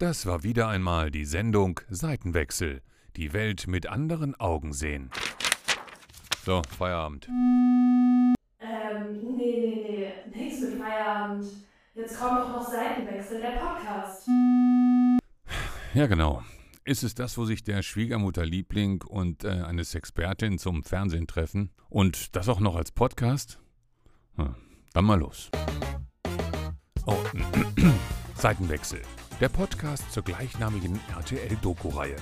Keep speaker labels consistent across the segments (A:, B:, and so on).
A: Das war wieder einmal die Sendung Seitenwechsel. Die Welt mit anderen Augen sehen. So, Feierabend.
B: Ähm, nee, nee, nee, nichts mit Feierabend. Jetzt kommt doch noch Seitenwechsel, der Podcast.
A: Ja, genau. Ist es das, wo sich der Schwiegermutterliebling und äh, eine Sexpertin zum Fernsehen treffen? Und das auch noch als Podcast? Hm, dann mal los. Oh, Seitenwechsel. Der Podcast zur gleichnamigen RTL-Doku-Reihe.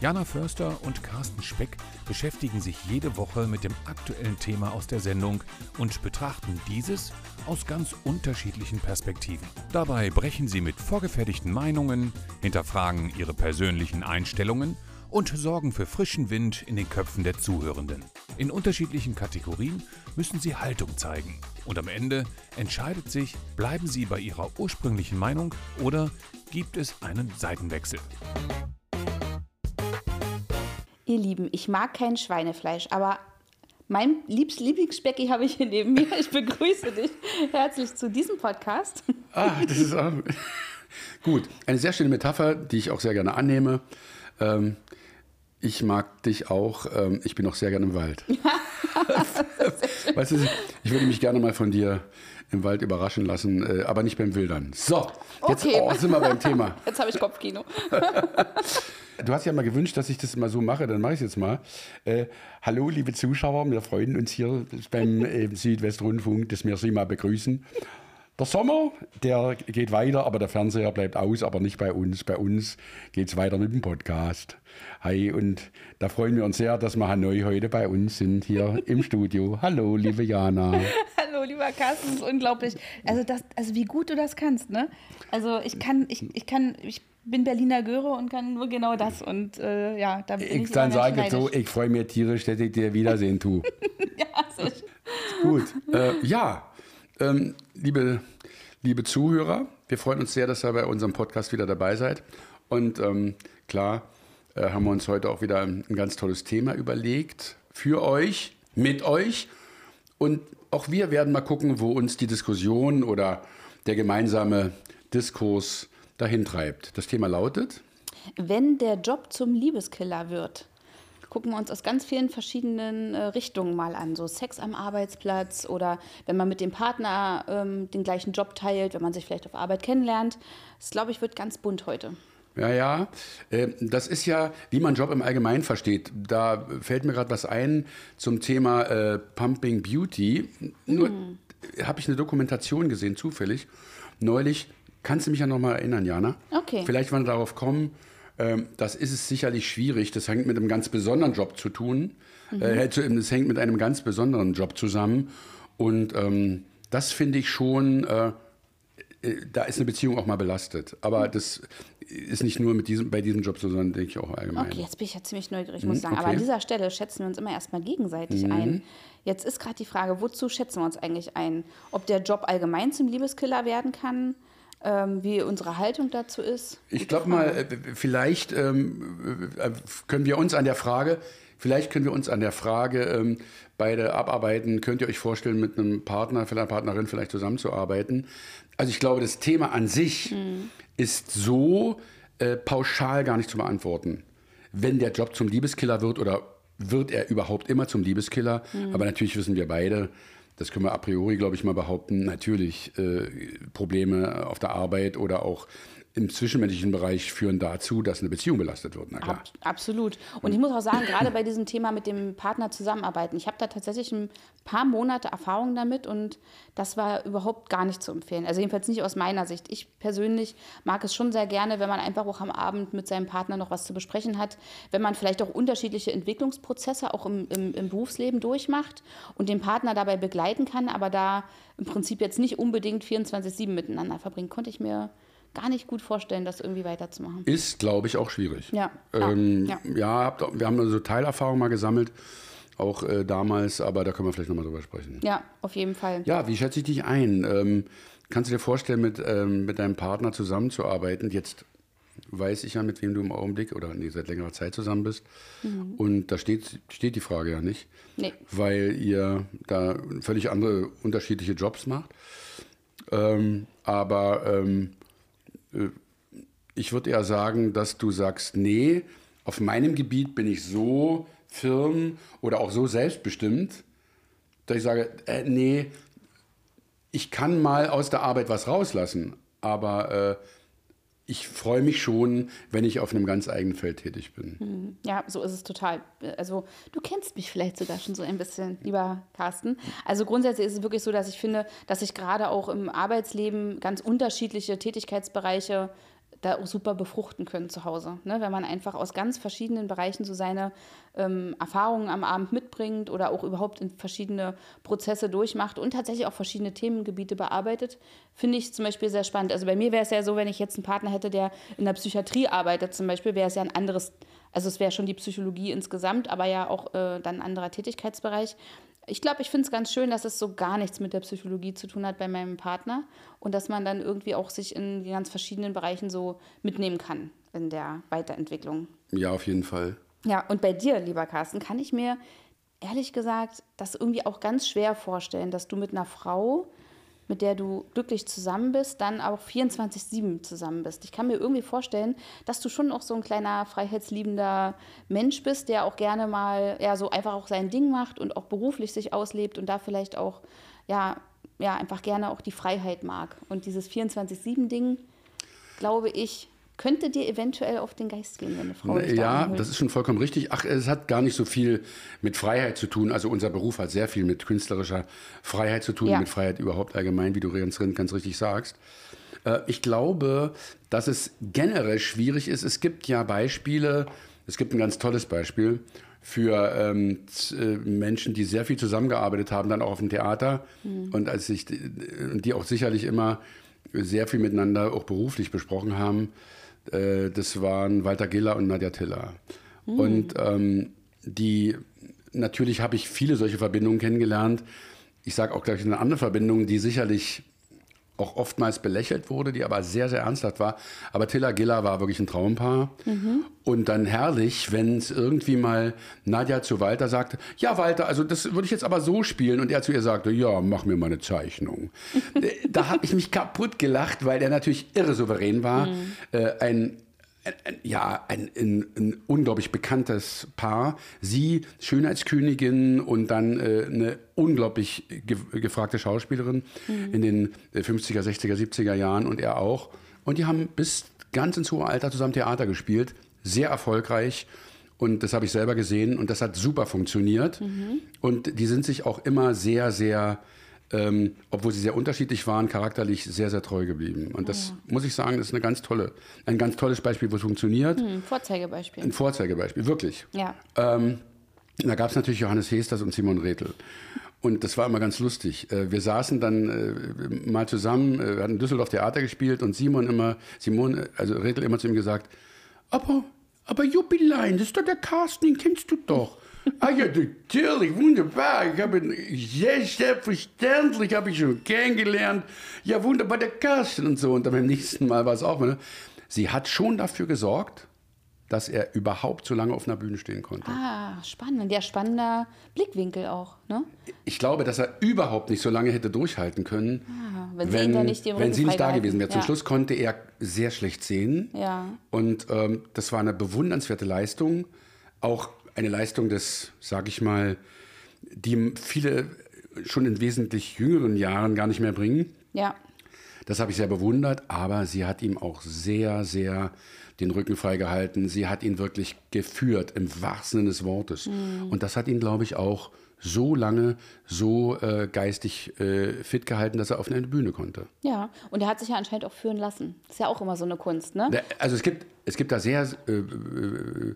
A: Jana Förster und Carsten Speck beschäftigen sich jede Woche mit dem aktuellen Thema aus der Sendung und betrachten dieses aus ganz unterschiedlichen Perspektiven. Dabei brechen sie mit vorgefertigten Meinungen, hinterfragen ihre persönlichen Einstellungen und sorgen für frischen Wind in den Köpfen der Zuhörenden. In unterschiedlichen Kategorien müssen sie Haltung zeigen. Und am Ende entscheidet sich, bleiben sie bei ihrer ursprünglichen Meinung oder gibt es einen Seitenwechsel.
C: Ihr Lieben, ich mag kein Schweinefleisch, aber mein liebst Lieblingsspecky habe ich hier neben mir. Ich begrüße dich herzlich zu diesem Podcast.
D: Ah, das ist auch gut. Eine sehr schöne Metapher, die ich auch sehr gerne annehme. Ähm, ich mag dich auch. Ähm, ich bin auch sehr gerne im Wald. weißt du, ich würde mich gerne mal von dir im Wald überraschen lassen, äh, aber nicht beim Wildern. So, jetzt
C: Okay.
D: oh, sind wir beim Thema.
C: Jetzt habe ich Kopfkino.
D: Du hast ja mal gewünscht, dass ich das mal so mache, dann mache ich es jetzt mal. Äh, hallo, liebe Zuschauer, wir freuen uns hier beim äh, Südwestrundfunk, dass wir Sie mal begrüßen. Der Sommer, der geht weiter, aber der Fernseher bleibt aus, aber nicht bei uns. Bei uns geht es weiter mit dem Podcast. Hi, und da freuen wir uns sehr, dass wir Hanoi heute bei uns sind, hier im Studio. Hallo, liebe Jana.
C: Hallo, lieber Carsten, das ist unglaublich. Also, das, also wie gut du das kannst, ne? Also ich kann, ich, ich kann, ich bin Berliner Göre und kann nur genau das. Und äh, ja, da bin ich,
D: Ich dann sage so, ich freue mich tierisch, dass ich dir wiedersehen tue.
C: Ja, schön.
D: Gut. Äh, ja, ähm, liebe, liebe Zuhörer, wir freuen uns sehr, dass ihr bei unserem Podcast wieder dabei seid. Und ähm, klar äh, haben wir uns heute auch wieder ein ganz tolles Thema überlegt. Für euch, mit euch. Und auch wir werden mal gucken, wo uns die Diskussion oder der gemeinsame Diskurs dahin treibt. Das Thema lautet,
C: Wenn der Job zum Liebeskiller wird, gucken wir uns aus ganz vielen verschiedenen äh, Richtungen mal an. So Sex am Arbeitsplatz oder wenn man mit dem Partner ähm, den gleichen Job teilt, wenn man sich vielleicht auf Arbeit kennenlernt. Das, glaube ich, wird ganz bunt heute.
D: Ja, ja. Äh, Das ist ja, wie man Job im Allgemeinen versteht. Da fällt mir gerade was ein zum Thema äh, Pumping Beauty. Nur habe ich eine Dokumentation gesehen, zufällig. Neulich, kannst du mich ja noch mal erinnern, Jana?
C: Okay.
D: Vielleicht, wenn wir darauf kommen, ähm, das ist es sicherlich schwierig. Das hängt mit einem ganz besonderen Job zu tun. Äh, Es hängt mit einem ganz besonderen Job zusammen. Und ähm, das finde ich schon, äh, äh, da ist eine Beziehung auch mal belastet. Aber das ist nicht nur mit diesem, bei diesem Job so, sondern denke ich auch allgemein.
C: Okay, jetzt bin ich ja ziemlich neugierig, muss ich sagen. Aber
D: okay.
C: an dieser Stelle schätzen wir uns immer erstmal gegenseitig ein. Jetzt ist gerade die Frage, wozu schätzen wir uns eigentlich ein? Ob der Job allgemein zum Liebeskiller werden kann, ähm, wie unsere Haltung dazu ist?
D: Ich glaube mal, äh, vielleicht ähm, äh, können wir uns an der Frage, vielleicht können wir uns an der Frage ähm, beide abarbeiten. Könnt ihr euch vorstellen, mit einem Partner, vielleicht einer Partnerin vielleicht zusammenzuarbeiten? Also ich glaube, das Thema an sich ist so äh, pauschal gar nicht zu beantworten. Wenn der Job zum Liebeskiller wird oder wird er überhaupt immer zum Liebeskiller? Aber natürlich wissen wir beide, das können wir a priori, glaube ich, mal behaupten, natürlich äh, Probleme auf der Arbeit oder auch im zwischenmenschlichen Bereich führen dazu, dass eine Beziehung belastet wird. Na klar.
C: Ab, absolut. Und ich muss auch sagen, gerade bei diesem Thema mit dem Partner zusammenarbeiten, ich habe da tatsächlich ein paar Monate Erfahrung damit und das war überhaupt gar nicht zu empfehlen. Also jedenfalls nicht aus meiner Sicht. Ich persönlich mag es schon sehr gerne, wenn man einfach auch am Abend mit seinem Partner noch was zu besprechen hat, wenn man vielleicht auch unterschiedliche Entwicklungsprozesse auch im, im, im Berufsleben durchmacht und den Partner dabei begleiten kann, aber da im Prinzip jetzt nicht unbedingt 24-7 miteinander verbringen, konnte ich mir gar nicht gut vorstellen, das irgendwie weiterzumachen.
D: Ist, glaube ich, auch schwierig.
C: Ja, ja,
D: ähm,
C: ja.
D: ja. wir haben so Teilerfahrung mal gesammelt, auch äh, damals, aber da können wir vielleicht nochmal drüber sprechen.
C: Ja, auf jeden Fall.
D: Ja, wie schätze ich dich ein? Ähm, kannst du dir vorstellen, mit, ähm, mit deinem Partner zusammenzuarbeiten? Jetzt weiß ich ja, mit wem du im Augenblick oder nee, seit längerer Zeit zusammen bist. Und da steht, steht die Frage ja nicht,
C: Mhm. Nee.
D: weil ihr da völlig andere, unterschiedliche Jobs macht. Ähm, aber ähm, äh, ich würde eher sagen, dass du sagst, nee, auf meinem Gebiet bin ich so firm oder auch so selbstbestimmt, dass ich sage, äh, nee, ich kann mal aus der Arbeit was rauslassen, aber äh, ich freue mich schon, wenn ich auf einem ganz eigenen Feld tätig bin.
C: Ja, so ist es total. Also du kennst mich vielleicht sogar schon so ein bisschen, lieber Carsten. Also grundsätzlich ist es wirklich so, dass ich finde, dass ich gerade auch im Arbeitsleben ganz unterschiedliche Tätigkeitsbereiche da auch super befruchten können zu Hause. Ne? Wenn man einfach aus ganz verschiedenen Bereichen so seine ähm, Erfahrungen am Abend mitbringt oder auch überhaupt in verschiedene Prozesse durchmacht und tatsächlich auch verschiedene Themengebiete bearbeitet, finde ich zum Beispiel sehr spannend. Also bei mir wäre es ja so, wenn ich jetzt einen Partner hätte, der in der Psychiatrie arbeitet zum Beispiel, wäre es ja ein anderes, also es wäre schon die Psychologie insgesamt, aber ja auch äh, dann ein anderer Tätigkeitsbereich. Ich glaube, ich finde es ganz schön, dass es so gar nichts mit der Psychologie zu tun hat bei meinem Partner und dass man dann irgendwie auch sich in ganz verschiedenen Bereichen so mitnehmen kann in der Weiterentwicklung.
D: Ja, auf jeden Fall.
C: Ja, und bei dir, lieber Carsten, kann ich mir ehrlich gesagt das irgendwie auch ganz schwer vorstellen, dass du mit einer Frau mit der du glücklich zusammen bist, dann auch 24-7 zusammen bist. Ich kann mir irgendwie vorstellen, dass du schon auch so ein kleiner freiheitsliebender Mensch bist, der auch gerne mal ja, so einfach auch sein Ding macht und auch beruflich sich auslebt und da vielleicht auch ja, ja, einfach gerne auch die Freiheit mag. Und dieses 24-7-Ding, glaube ich, könnte dir eventuell auf den Geist gehen, wenn eine Frau dich
D: Ja, das ist schon vollkommen richtig. Ach, es hat gar nicht so viel mit Freiheit zu tun. Also unser Beruf hat sehr viel mit künstlerischer Freiheit zu tun, ja. mit Freiheit überhaupt allgemein, wie du ganz, ganz richtig sagst. Äh, ich glaube, dass es generell schwierig ist. Es gibt ja Beispiele, es gibt ein ganz tolles Beispiel für ähm, äh, Menschen, die sehr viel zusammengearbeitet haben, dann auch auf dem Theater mhm. und als ich, die auch sicherlich immer sehr viel miteinander auch beruflich besprochen haben. Äh, das waren Walter Giller und Nadja Tiller. Mhm. Und ähm, die, natürlich habe ich viele solche Verbindungen kennengelernt. Ich sage auch gleich eine andere Verbindung, die sicherlich auch oftmals belächelt wurde, die aber sehr, sehr ernsthaft war. Aber Tilla Giller war wirklich ein Traumpaar. Mhm. Und dann herrlich, wenn es irgendwie mal Nadja zu Walter sagte, ja Walter, also das würde ich jetzt aber so spielen. Und er zu ihr sagte, ja, mach mir mal eine Zeichnung. Äh, da habe ich mich kaputt gelacht, weil er natürlich irre souverän war. Mhm. Äh, ein ja, ein, ein, ein, unglaublich bekanntes Paar. Sie, Schönheitskönigin und dann äh, eine unglaublich ge gefragte Schauspielerin mhm. in den 50er, 60er, 70er Jahren und er auch. Und die haben bis ganz ins hohe Alter zusammen Theater gespielt. Sehr erfolgreich. Und das habe ich selber gesehen und das hat super funktioniert. Mhm. Und die sind sich auch immer sehr, sehr ähm, obwohl sie sehr unterschiedlich waren, charakterlich sehr, sehr treu geblieben. Und das ja. muss ich sagen, das ist eine ganz tolle, ein ganz tolles Beispiel, wo es funktioniert.
C: Hm, Vorzeigebeispiel.
D: Ein Vorzeigebeispiel, wirklich.
C: Ja.
D: Ähm, da gab es natürlich Johannes Hesters und Simon Rethel. Und das war immer ganz lustig. Äh, wir saßen dann äh, mal zusammen, äh, wir hatten Düsseldorf Theater gespielt und Simon immer, Simon, also Rethel immer zu ihm gesagt, aber, aber Jubiläen, das ist doch der Carsten, den kennst du doch. Ah ja, natürlich, wunderbar. Ich habe ihn, sehr selbstverständlich habe ich schon kennengelernt. Ja, wunderbar, der Carsten und so. Und dann beim nächsten Mal war es auch. Ne? Sie hat schon dafür gesorgt, dass er überhaupt so lange auf einer Bühne stehen konnte.
C: Ah, spannend. Der spannender Blickwinkel auch, ne?
D: Ich glaube, dass er überhaupt nicht so lange hätte durchhalten können,
C: ah, wenn, wenn, sie nicht,
D: wenn sie nicht da gewesen wäre. Zum Schluss konnte er sehr schlecht sehen.
C: Ja.
D: Und ähm, das war eine bewundernswerte Leistung. Auch eine Leistung des, sage ich mal, die viele schon in wesentlich jüngeren Jahren gar nicht mehr bringen.
C: Ja.
D: Das habe ich sehr bewundert, aber sie hat ihm auch sehr, sehr den Rücken freigehalten. Sie hat ihn wirklich geführt, im wahrsten Sinne des Wortes. Mhm. Und das hat ihn, glaube ich, auch so lange so äh, geistig äh, fit gehalten, dass er auf eine Bühne konnte.
C: Ja, und er hat sich ja anscheinend auch führen lassen. Das ist ja auch immer so eine Kunst, ne?
D: Also es gibt, es gibt da sehr äh, äh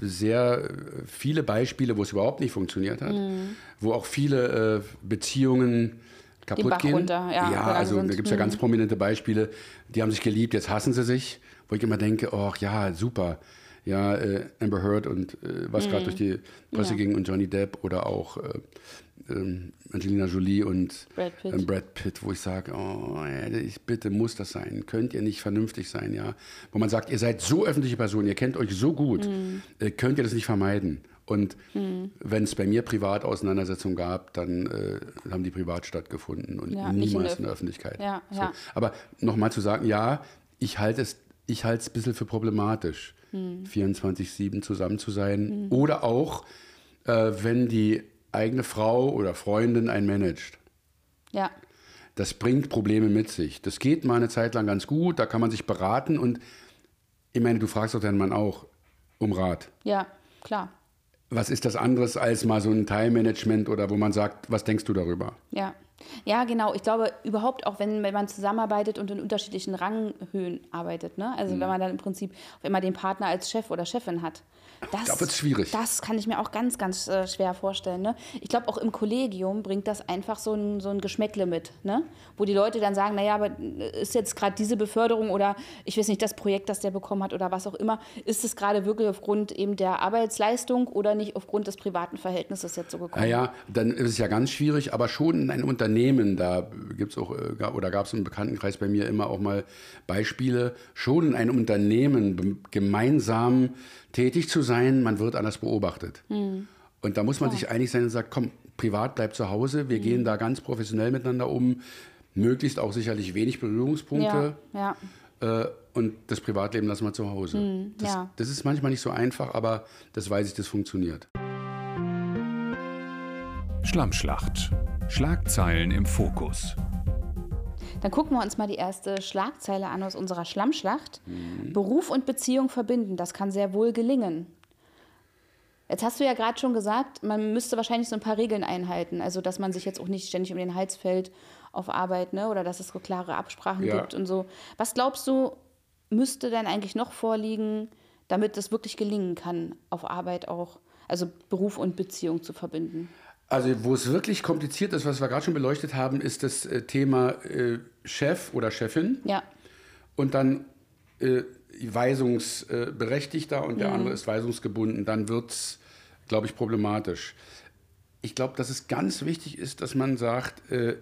D: sehr viele Beispiele, wo es überhaupt nicht funktioniert hat, mhm. wo auch viele äh, Beziehungen kaputt gehen.
C: Runter, ja,
D: ja also sind. da gibt es ja ganz mhm. prominente Beispiele, die haben sich geliebt, jetzt hassen sie sich, wo ich immer denke, oh ja, super. Ja, äh, Amber Heard und äh, was mhm. gerade durch die Presse ja. ging und Johnny Depp oder auch äh, ähm, Angelina Jolie und
C: Brad Pitt,
D: ähm, Brad Pitt wo ich sage, oh, ich, bitte muss das sein. Könnt ihr nicht vernünftig sein, ja? Wo man sagt, ihr seid so öffentliche Personen, ihr kennt euch so gut, mhm. äh, könnt ihr das nicht vermeiden. Und mhm. wenn es bei mir privat Auseinandersetzungen gab, dann äh, haben die privat stattgefunden und ja, niemals in der, Öffentlichkeit.
C: Ja,
D: so.
C: ja.
D: Aber nochmal zu sagen, ja, ich halte es ich halte es ein bisschen für problematisch,
C: Hm.
D: 24-7 zusammen zu sein. Oder auch, äh, wenn die eigene Frau oder Freundin einen managt.
C: Ja,
D: Das bringt Probleme mit sich. Das geht mal eine Zeit lang ganz gut, da kann man sich beraten und ich meine, du fragst doch deinen Mann auch um Rat.
C: ja, klar.
D: Was ist das anderes als mal so ein Teilmanagement oder wo man sagt, was denkst du darüber?
C: Ja. Ja, genau. Ich glaube, überhaupt auch, wenn, wenn man zusammenarbeitet und in unterschiedlichen Ranghöhen arbeitet. Ne? Also,
D: Mhm.
C: wenn man dann im Prinzip immer den Partner als Chef oder Chefin hat. Das,
D: Da wird's schwierig.
C: Das kann ich mir auch ganz, ganz äh, schwer vorstellen. Ne? Ich glaube, auch im Kollegium bringt das einfach so ein, so ein Geschmäckle mit. Ne? Wo die Leute dann sagen: Naja, aber ist jetzt gerade diese Beförderung oder ich weiß nicht, das Projekt, das der bekommen hat oder was auch immer, ist es gerade wirklich aufgrund eben der Arbeitsleistung oder nicht aufgrund des privaten Verhältnisses jetzt so gekommen?
D: Naja, dann ist es ja ganz schwierig, aber schon in ein Unternehmen, da gibt es auch, äh, oder gab es im Bekanntenkreis bei mir immer auch mal Beispiele, schon in einem Unternehmen gemeinsam tätig zu sein, man wird anders beobachtet. Und da muss man sich einig sein und sagt, komm, privat bleibt zu Hause, wir gehen da ganz professionell miteinander um, möglichst auch sicherlich wenig Berührungspunkte.
C: ja, ja.
D: Äh, und das Privatleben lassen wir zu Hause. das,
C: ja.
D: das ist manchmal nicht so einfach, aber das weiß ich, das funktioniert.
A: Schlammschlacht. Schlagzeilen im Fokus.
C: Dann gucken wir uns mal die erste Schlagzeile an aus unserer Schlammschlacht. Beruf und Beziehung verbinden, das kann sehr wohl gelingen. Jetzt hast du ja gerade schon gesagt, man müsste wahrscheinlich so ein paar Regeln einhalten. Also, dass man sich jetzt auch nicht ständig um den Hals fällt auf Arbeit, ne? oder dass es so klare Absprachen
D: Ja.
C: gibt und so. Was glaubst du, müsste denn eigentlich noch vorliegen, damit es wirklich gelingen kann, auf Arbeit auch, also Beruf und Beziehung zu verbinden?
D: Also wo es wirklich kompliziert ist, was wir gerade schon beleuchtet haben, ist das äh, Thema äh, Chef oder Chefin
C: Ja,
D: und dann äh, Weisungsberechtigter und der andere ist weisungsgebunden. Dann wird es, glaube ich, problematisch. Ich glaube, dass es ganz wichtig ist, dass man sagt, äh,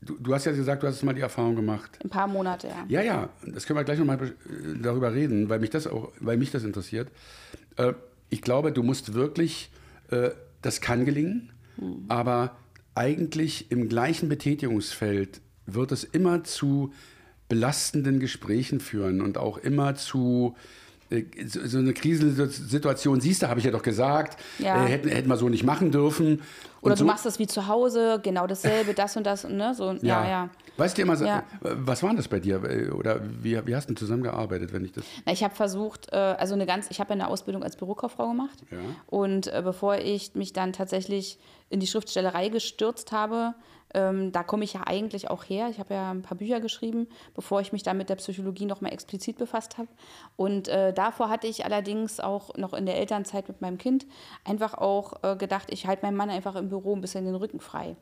D: du, du hast ja gesagt, du hast mal die Erfahrung gemacht.
C: ein paar Monate, ja.
D: Ja, ja, das können wir gleich nochmal darüber reden, weil mich das auch, weil mich das interessiert. Äh, ich glaube, du musst wirklich, äh, das kann gelingen, aber eigentlich im gleichen Betätigungsfeld wird es immer zu belastenden Gesprächen führen und auch immer zu so so eine Krisensituation, siehst du, habe ich ja doch gesagt,
C: Ja.
D: äh, hätten, hätten wir so nicht machen dürfen.
C: Oder
D: Und
C: du
D: so,
C: machst das wie zu Hause, genau dasselbe, das und das, ne? So, ja, ja.
D: Weißt du immer, so-
C: Ja.
D: was war denn das bei dir? Oder wie, wie hast du zusammengearbeitet, wenn ich das.
C: Na, ich habe versucht, äh, also eine ganz, ich habe ja eine Ausbildung als Bürokauffrau gemacht.
D: Ja.
C: Und äh, bevor ich mich dann tatsächlich in die Schriftstellerei gestürzt habe, ähm, da komme ich ja eigentlich auch her. Ich habe ja ein paar Bücher geschrieben, bevor ich mich dann mit der Psychologie noch mal explizit befasst habe. Und äh, davor hatte ich allerdings auch noch in der Elternzeit mit meinem Kind einfach auch äh, gedacht, ich halte meinem Mann einfach im Büro ein bisschen den Rücken frei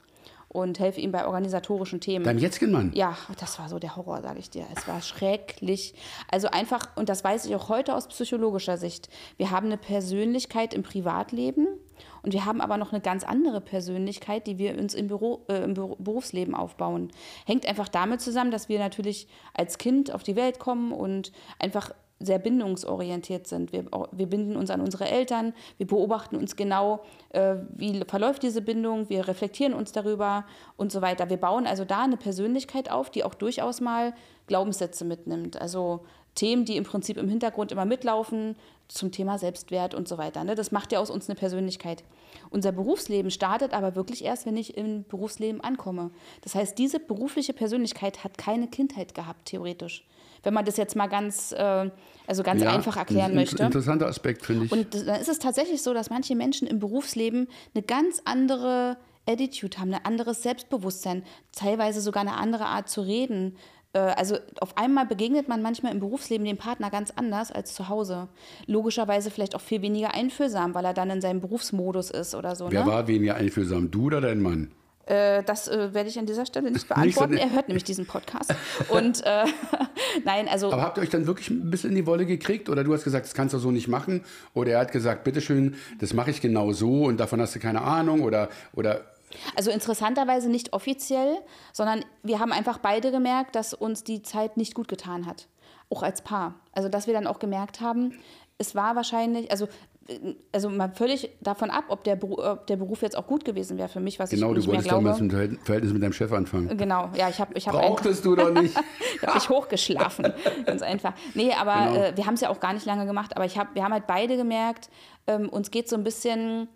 C: und helfe ihm bei organisatorischen Themen.
D: Deinem jetzigen Mann?
C: Ja, das war so der Horror, sage ich dir. Es war schrecklich. Also einfach, und das weiß ich auch heute aus psychologischer Sicht, wir haben eine Persönlichkeit im Privatleben und wir haben aber noch eine ganz andere Persönlichkeit, die wir uns im, Büro, äh, im Berufsleben aufbauen. Hängt einfach damit zusammen, dass wir natürlich als Kind auf die Welt kommen und einfach sehr bindungsorientiert sind. Wir, wir binden uns an unsere Eltern, wir beobachten uns genau, äh, wie verläuft diese Bindung, wir reflektieren uns darüber und so weiter. Wir bauen also da eine Persönlichkeit auf, die auch durchaus mal Glaubenssätze mitnimmt. Also Themen, die im Prinzip im Hintergrund immer mitlaufen, zum Thema Selbstwert und so weiter. Ne? Das macht ja aus uns eine Persönlichkeit. Unser Berufsleben startet aber wirklich erst, wenn ich im Berufsleben ankomme. Das heißt, diese berufliche Persönlichkeit hat keine Kindheit gehabt, theoretisch. Wenn man das jetzt mal ganz, äh, also ganz
D: Ja,
C: einfach erklären
D: ein
C: möchte.
D: Interessanter Aspekt, finde ich.
C: Und dann ist es tatsächlich so, dass manche Menschen im Berufsleben eine ganz andere Attitude haben, ein anderes Selbstbewusstsein, teilweise sogar eine andere Art zu reden. Äh, Also auf einmal begegnet man manchmal im Berufsleben dem Partner ganz anders als zu Hause. Logischerweise vielleicht auch viel weniger einfühlsam, weil er dann in seinem Berufsmodus ist oder so.
D: Wer
C: ne?
D: war weniger einfühlsam, du oder dein Mann?
C: Äh, das äh, werde ich an dieser Stelle nicht beantworten. er hört nämlich diesen Podcast. Und äh, nein, also
D: Aber habt ihr euch dann wirklich ein bisschen in die Wolle gekriegt? Oder du hast gesagt, das kannst du so nicht machen? Oder er hat gesagt, bitteschön, das mache ich genau so und davon hast du keine Ahnung? Oder, oder
C: Also interessanterweise nicht offiziell, sondern wir haben einfach beide gemerkt, dass uns die Zeit nicht gut getan hat. Auch als Paar. Also dass wir dann auch gemerkt haben, es war wahrscheinlich, also also mal völlig davon ab, ob der, Beru- ob der Beruf jetzt auch gut gewesen wäre für mich, was
D: Genau,
C: ich
D: du
C: nicht mehr
D: wolltest
C: glaube.
D: damals ein Verhält- Verhältnis mit deinem Chef anfangen.
C: Genau, ja, ich habe ich hab
D: Brauchtest du doch nicht.
C: ich hab mich hochgeschlafen, ganz einfach. Nee, aber
D: Genau.
C: äh, wir haben es ja auch gar nicht lange gemacht, aber ich hab, wir haben halt beide gemerkt, ähm, uns geht so ein bisschen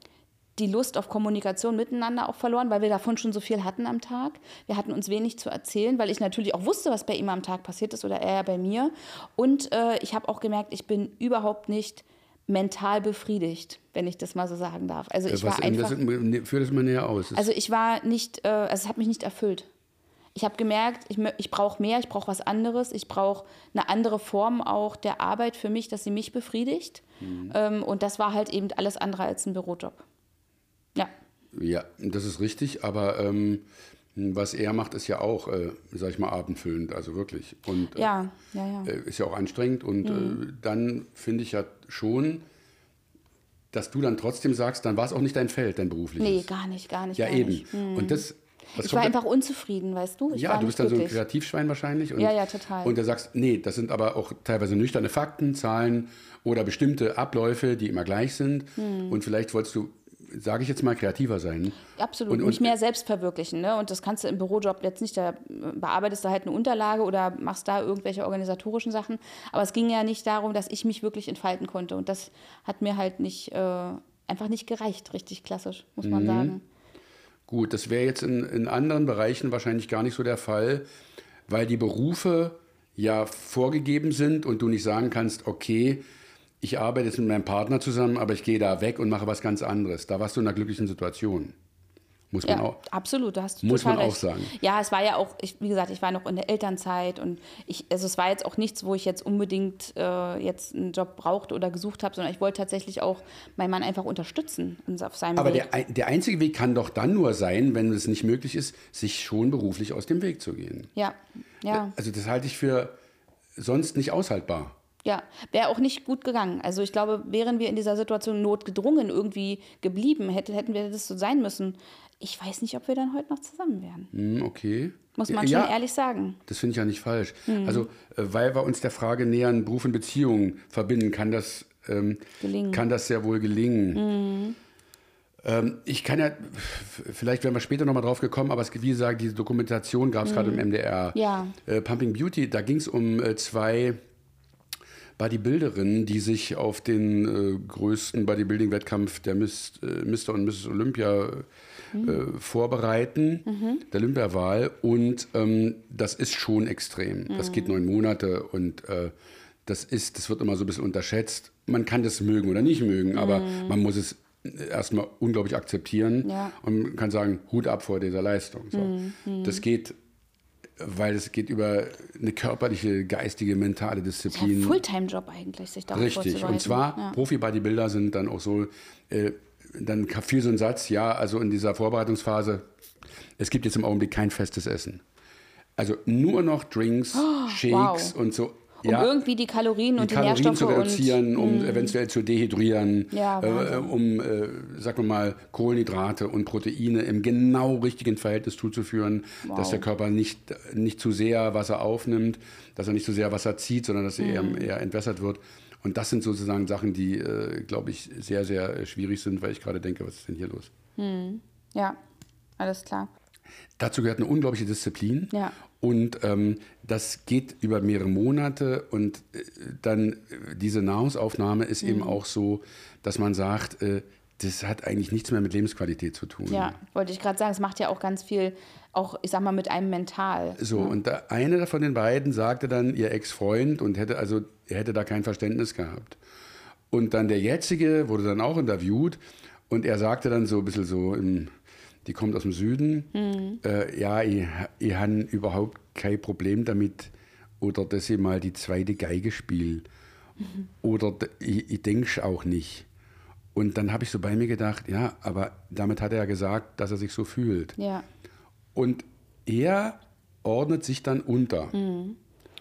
C: die Lust auf Kommunikation miteinander auch verloren, weil wir davon schon so viel hatten am Tag. Wir hatten uns wenig zu erzählen, weil ich natürlich auch wusste, was bei ihm am Tag passiert ist oder er ja bei mir. Und äh, ich habe auch gemerkt, ich bin überhaupt nicht mental befriedigt, wenn ich das mal so sagen darf. Also ich
D: Was,
C: war einfach...
D: das, führ das mal näher aus.
C: Also ich war nicht, äh, also es hat mich nicht erfüllt. Ich habe gemerkt, ich, ich brauche mehr, ich brauche was anderes, ich brauche eine andere Form auch der Arbeit für mich, dass sie mich befriedigt. Ähm, und das war halt eben alles andere als ein Bürojob. Ja,
D: Ja, das ist richtig, aber ähm, was er macht, ist ja auch, äh, sag ich mal, abendfüllend, also wirklich. Und äh,
C: ja, ja, ja.
D: äh, ist ja auch anstrengend. Und äh, dann finde ich ja schon, dass du dann trotzdem sagst, dann war es auch nicht dein Feld, dein berufliches.
C: Nee, gar nicht, gar nicht.
D: Ja,
C: gar
D: eben.
C: Nicht.
D: Und das,
C: Ich war einfach unzufrieden, weißt du? Ich
D: ja, du bist dann so ein
C: glücklich.
D: Kreativschwein wahrscheinlich. Und,
C: Ja, ja, total.
D: Und da sagst, nee, das sind aber auch teilweise nüchterne Fakten, Zahlen oder bestimmte Abläufe, die immer gleich sind.
C: Hm.
D: Und vielleicht wolltest du, sage ich jetzt mal, kreativer sein.
C: Absolut,
D: Und- und-
C: mich mehr selbst verwirklichen. Ne? Und das kannst du im Bürojob jetzt nicht, da bearbeitest du halt eine Unterlage oder machst da irgendwelche organisatorischen Sachen. Aber es ging ja nicht darum, dass ich mich wirklich entfalten konnte. Und das hat mir halt nicht, äh, einfach nicht gereicht, richtig klassisch, muss
D: Mhm.
C: man sagen.
D: Gut, das wäre jetzt in, in anderen Bereichen wahrscheinlich gar nicht so der Fall, weil die Berufe ja vorgegeben sind und du nicht sagen kannst, okay, ich arbeite jetzt mit meinem Partner zusammen, aber ich gehe da weg und mache was ganz anderes. Da warst du in einer glücklichen Situation. Muss man
C: Ja,
D: auch.
C: absolut, du hast
D: Muss
C: total
D: man auch
C: recht.
D: sagen.
C: Ja, es war ja auch, ich, wie gesagt, ich war noch in der Elternzeit und ich, also es war jetzt auch nichts, wo ich jetzt unbedingt äh, jetzt einen Job brauchte oder gesucht habe, sondern ich wollte tatsächlich auch meinen Mann einfach unterstützen auf seinem
D: Aber
C: Weg.
D: der, ein- der einzige Weg kann doch dann nur sein, wenn es nicht möglich ist, sich schon beruflich aus dem Weg zu gehen.
C: ja, ja.
D: Also das halte ich für sonst nicht aushaltbar.
C: Ja, wäre auch nicht gut gegangen. Also ich glaube, wären wir in dieser Situation notgedrungen irgendwie geblieben, hätte, hätten wir das so sein müssen. Ich weiß nicht, ob wir dann heute noch zusammen wären.
D: Hm, okay.
C: Muss man
D: ja,
C: schon ehrlich sagen.
D: Das finde ich ja nicht falsch.
C: Mhm.
D: Also, äh, weil wir uns der Frage nähern, Beruf und Beziehung verbinden, kann das, ähm, kann das sehr wohl gelingen. Ähm, ich kann ja, vielleicht werden wir später nochmal drauf gekommen, aber es, wie gesagt, diese Dokumentation gab es gerade im MDR.
C: Ja.
D: Äh, Pumping Beauty, da ging es um äh, zwei Bodybuilderinnen, die sich auf den äh, größten Bodybuilding-Wettkampf der Miss, äh, Mr. und Mrs. Olympia äh, vorbereiten, der Olympiawahl. Und ähm, das ist schon extrem. Das geht neun Monate und äh, das ist, das wird immer so ein bisschen unterschätzt. Man kann das mögen oder nicht mögen, aber man muss es erstmal unglaublich akzeptieren
C: Ja.
D: und kann sagen, Hut ab vor dieser Leistung. So. Das geht, weil es geht über eine körperliche, geistige, mentale
C: Ja,
D: Disziplin.
C: Fulltime-Job eigentlich, sich darauf
D: Richtig. Und zwar,
C: ja.
D: Profi-Bodybuilder sind dann auch so, äh, dann fiel so ein Satz, ja, also in dieser Vorbereitungsphase, es gibt jetzt im Augenblick kein festes Essen. Also nur noch Drinks, Shakes
C: wow.
D: und so.
C: Um
D: ja,
C: irgendwie die Kalorien
D: die
C: und die
D: Kalorien
C: Nährstoffe
D: zu reduzieren, um
C: und
D: eventuell zu dehydrieren,
C: Ja,
D: äh,
C: Wahnsinn.
D: um, äh, sagen wir mal, Kohlenhydrate und Proteine im genau richtigen Verhältnis zuzuführen, dass der Körper nicht, nicht zu sehr Wasser aufnimmt, dass er nicht zu sehr Wasser zieht, sondern dass er
C: Mhm.
D: eher, eher entwässert wird. Und das sind sozusagen Sachen, die, äh, glaube ich, sehr, sehr äh, schwierig sind, weil ich gerade denke, was ist denn hier los?
C: ja, alles klar.
D: Dazu gehört eine unglaubliche Disziplin.
C: Ja.
D: Und ähm, das geht über mehrere Monate. Und äh, dann äh, diese Nahrungsaufnahme ist
C: Mhm.
D: eben auch so, dass man sagt, äh, das hat eigentlich nichts mehr mit Lebensqualität zu tun.
C: Ja, wollte ich gerade sagen, es macht ja auch ganz viel, auch ich sag mal, mit einem mental.
D: So, und da, eine von den beiden sagte dann ihr Ex-Freund und hätte also, er hätte da kein Verständnis gehabt. Und dann der jetzige wurde dann auch interviewt und er sagte dann so ein bisschen so, im, die kommt aus dem Süden, äh, ja, ich, ich habe überhaupt kein Problem damit, oder dass sie mal die zweite Geige spielt. Oder d- ich, ich denke auch nicht. Und dann habe ich so bei mir gedacht, ja, aber damit hat er ja gesagt, dass er sich so fühlt.
C: Ja.
D: Und er ordnet sich dann unter.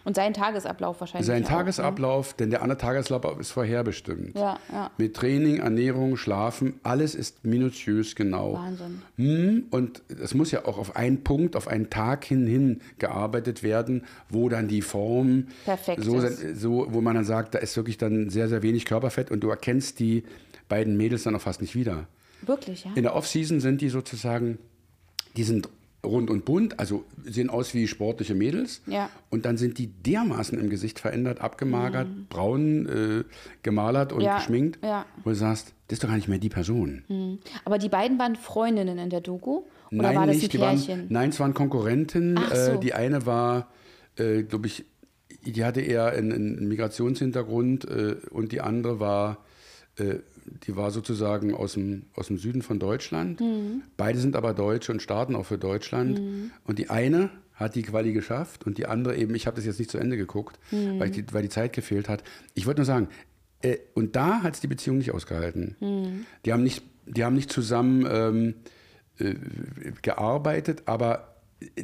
C: Und sein Tagesablauf wahrscheinlich.
D: Sein
C: auch,
D: Tagesablauf, denn der andere Tagesablauf ist vorherbestimmt.
C: Ne? Ja, ja.
D: Mit Training, Ernährung, Schlafen, alles ist minutiös genau.
C: Wahnsinn.
D: Hm, Und es muss ja auch auf einen Punkt, auf einen Tag hin, hin gearbeitet werden, wo dann die Form
C: Perfekt
D: so,
C: ist.
D: so, wo man dann sagt, da ist wirklich dann sehr, sehr wenig Körperfett und du erkennst die beiden Mädels dann auch fast nicht wieder.
C: Wirklich, ja?
D: In der Off-Season sind die sozusagen, die sind rund und bunt, also sehen aus wie sportliche Mädels.
C: Ja.
D: Und dann sind die dermaßen im Gesicht verändert, abgemagert, braun, äh, gemalert und
C: Mhm. Ja,
D: geschminkt,
C: ja.
D: wo du sagst, das ist doch gar nicht mehr die Person.
C: Aber die beiden waren Freundinnen in der Doku? Oder
D: Nein,
C: war das
D: nicht.
C: ein
D: Die waren,
C: Pärchen?
D: nein, es waren Konkurrenten.
C: Ach so.
D: Äh, die eine war, äh, glaube ich, die hatte eher einen, einen Migrationshintergrund äh, und die andere war, äh, die war sozusagen aus dem, aus dem Süden von Deutschland.
C: Mhm.
D: Beide sind aber Deutsche und starten auch für Deutschland. Und die eine hat die Quali geschafft und die andere eben, ich habe das jetzt nicht zu Ende geguckt,
C: Mhm.
D: weil, die, weil die Zeit gefehlt hat. Ich wollte nur sagen, äh, und da hat es die Beziehung nicht ausgehalten.
C: Mhm.
D: Die, haben nicht, die haben nicht zusammen ähm, äh, gearbeitet, aber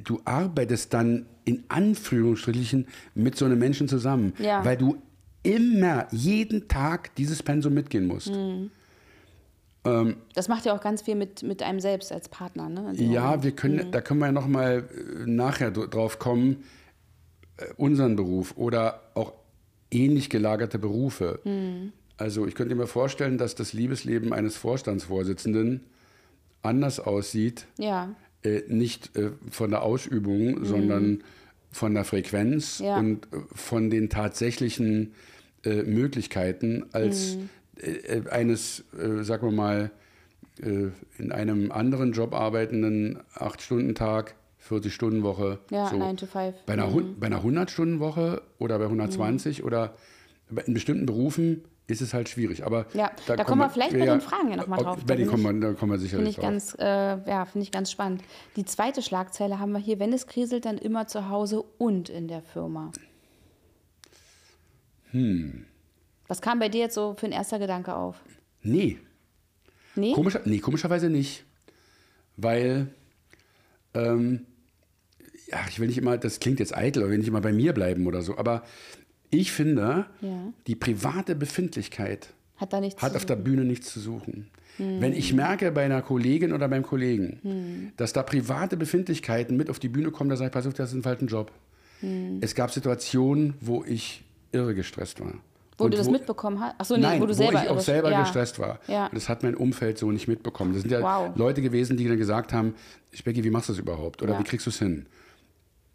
D: du arbeitest dann in Anführungsstrichen mit so einem Menschen zusammen,
C: Ja.
D: weil du immer jeden Tag dieses Pensum mitgehen musst.
C: Mhm. Das macht ja auch ganz viel mit, mit einem selbst als Partner, ne? Dem
D: Ja, wir können, da können wir ja noch mal äh, nachher dr- drauf kommen, äh, unseren Beruf oder auch ähnlich gelagerte Berufe. Also ich könnte mir vorstellen, dass das Liebesleben eines Vorstandsvorsitzenden anders aussieht,
C: Ja,
D: äh, nicht äh, von der Ausübung, sondern von der Frequenz
C: Ja.
D: und äh, von den tatsächlichen äh, Möglichkeiten als äh, äh, eines, äh, sagen wir mal, äh, in einem anderen Job arbeitenden 8-Stunden-Tag, 40-Stunden-Woche.
C: ja,
D: so.
C: 9 to 5.
D: Bei einer, bei einer 100-Stunden-Woche oder bei 120 oder bei- in bestimmten Berufen ist es halt schwierig. Aber
C: Ja, da kommen wir vielleicht bei den Fragen ja noch mal drauf. Da
D: Bei denen
C: bin
D: kommen wir, da kommen wir sicherlich
C: ich
D: drauf.
C: ganz, äh, ja, finde ich ganz spannend. Die zweite Schlagzeile haben wir hier, wenn es kriselt, dann immer zu Hause und in der Firma. Hm. Was kam bei dir jetzt so für ein erster Gedanke auf?
D: Nee,
C: Nee?
D: Komischer, nee, komischerweise nicht. Weil, ähm, ja, ich will nicht immer, das klingt jetzt eitel, aber will nicht immer bei mir bleiben oder so, aber ich finde,
C: Ja.
D: die private Befindlichkeit
C: Hat da nichts
D: hat auf der. Bühne nichts zu suchen. Wenn ich merke bei einer Kollegin oder beim Kollegen,
C: Hm.
D: dass da private Befindlichkeiten mit auf die Bühne kommen, da sage ich, pass auf, das ist ein falschen Job.
C: Hm.
D: Es gab Situationen, wo ich irre gestresst war.
C: Wo
D: Und
C: du das mitbekommen hast? Achso, nee,
D: Nein,
C: wo du selber,
D: ich auch selber
C: ja.
D: gestresst war.
C: Ja.
D: Und das hat mein Umfeld so nicht mitbekommen. Das sind ja
C: Wow.
D: Leute gewesen, die dann gesagt haben, Specki, wie machst du das überhaupt? Oder
C: Ja.
D: wie kriegst du es hin?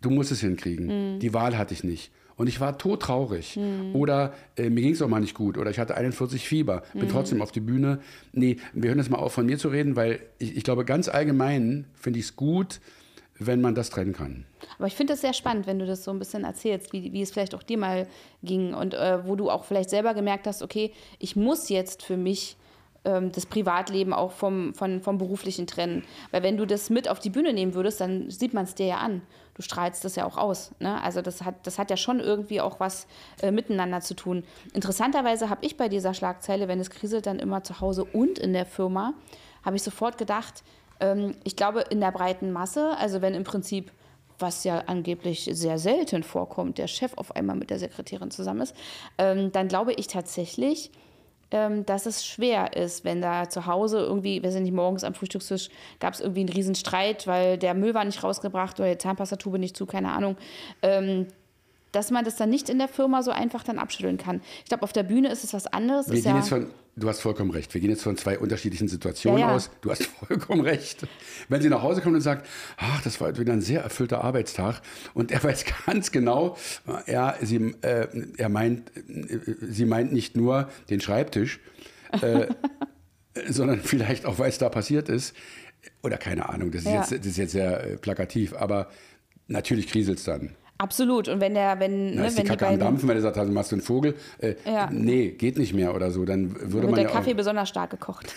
D: Du musst es hinkriegen.
C: Mhm.
D: Die Wahl hatte ich nicht. Und ich war todtraurig. Oder äh, mir ging es auch mal nicht gut. Oder ich hatte 41 Fieber.
C: Mhm.
D: Bin trotzdem auf die Bühne. Nee, wir hören jetzt mal auf, von mir zu reden, weil ich, ich glaube, ganz allgemein finde ich es gut, wenn man das trennen kann.
C: Aber ich finde das sehr spannend, wenn du das so ein bisschen erzählst, wie, wie es vielleicht auch dir mal ging und äh, wo du auch vielleicht selber gemerkt hast, okay, ich muss jetzt für mich ähm, das Privatleben auch vom, von, vom beruflichen trennen. Weil wenn du das mit auf die Bühne nehmen würdest, dann sieht man es dir ja an. Du strahlst das ja auch aus. Ne? Also das hat, das hat ja schon irgendwie auch was äh, miteinander zu tun. Interessanterweise habe ich bei dieser Schlagzeile, wenn es kriselt, dann immer zu Hause und in der Firma, habe ich sofort gedacht, ich glaube in der breiten Masse, also wenn im Prinzip was ja angeblich sehr selten vorkommt, der Chef auf einmal mit der Sekretärin zusammen ist, ähm, dann glaube ich tatsächlich, ähm, dass es schwer ist, wenn da zu Hause irgendwie, weiß ich nicht, morgens am Frühstückstisch gab es irgendwie einen riesen Streit, weil der Müll war nicht rausgebracht oder die Zahnpastatube nicht zu, keine Ahnung. Dass man das dann nicht in der Firma so einfach dann abschütteln kann. Ich glaube, auf der Bühne ist es was anderes.
D: Wir gehen
C: ja,
D: jetzt von, du hast vollkommen recht. Wir gehen jetzt von zwei unterschiedlichen Situationen
C: Ja, ja.
D: aus. Du hast vollkommen recht. Wenn sie nach Hause kommt und sagt, ach, das war wieder ein sehr erfüllter Arbeitstag und er weiß ganz genau, ja, sie, äh, er meint, äh, sie meint nicht nur den Schreibtisch, äh, sondern vielleicht auch, was da passiert ist. Oder keine Ahnung, das ist, jetzt, das ist jetzt sehr äh, plakativ, aber natürlich kriselt es dann.
C: Absolut. Und wenn der, wenn,
D: Da
C: ne,
D: ist
C: wenn
D: die
C: die
D: Kacke am
C: beiden,
D: Dampfen, wenn er sagt, also machst du einen Vogel. Äh,
C: Ja.
D: Nee, geht nicht mehr oder so. Dann würde
C: wird
D: man
C: der
D: ja
C: Kaffee
D: auch,
C: besonders stark gekocht.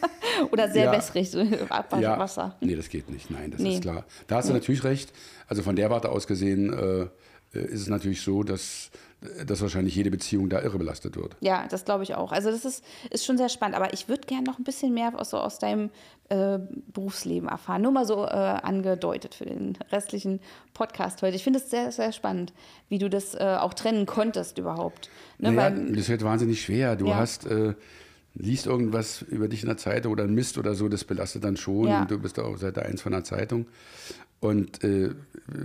C: oder sehr
D: Ja.
C: wässrig, so
D: ja,
C: Abwaschwasser.
D: Nee, das geht nicht. Nein, das
C: Nee.
D: ist klar. Da hast du natürlich recht. Also von der Warte aus gesehen äh, äh, ist es natürlich so, dass, dass wahrscheinlich jede Beziehung da irre belastet wird.
C: Ja, das glaube ich auch. Also das ist, ist schon sehr spannend. Aber ich würde gerne noch ein bisschen mehr aus, so aus deinem äh, Berufsleben erfahren. Nur mal so äh, angedeutet für den restlichen Podcast heute. Ich finde es sehr, sehr spannend, wie du das äh, auch trennen konntest überhaupt. Ne,
D: naja,
C: weil,
D: das wird wahnsinnig schwer. Du
C: Ja.
D: hast, äh, liest irgendwas über dich in der Zeitung oder Mist oder so, das belastet dann schon.
C: Ja.
D: Und du bist auf Seite 1 von der Zeitung und äh,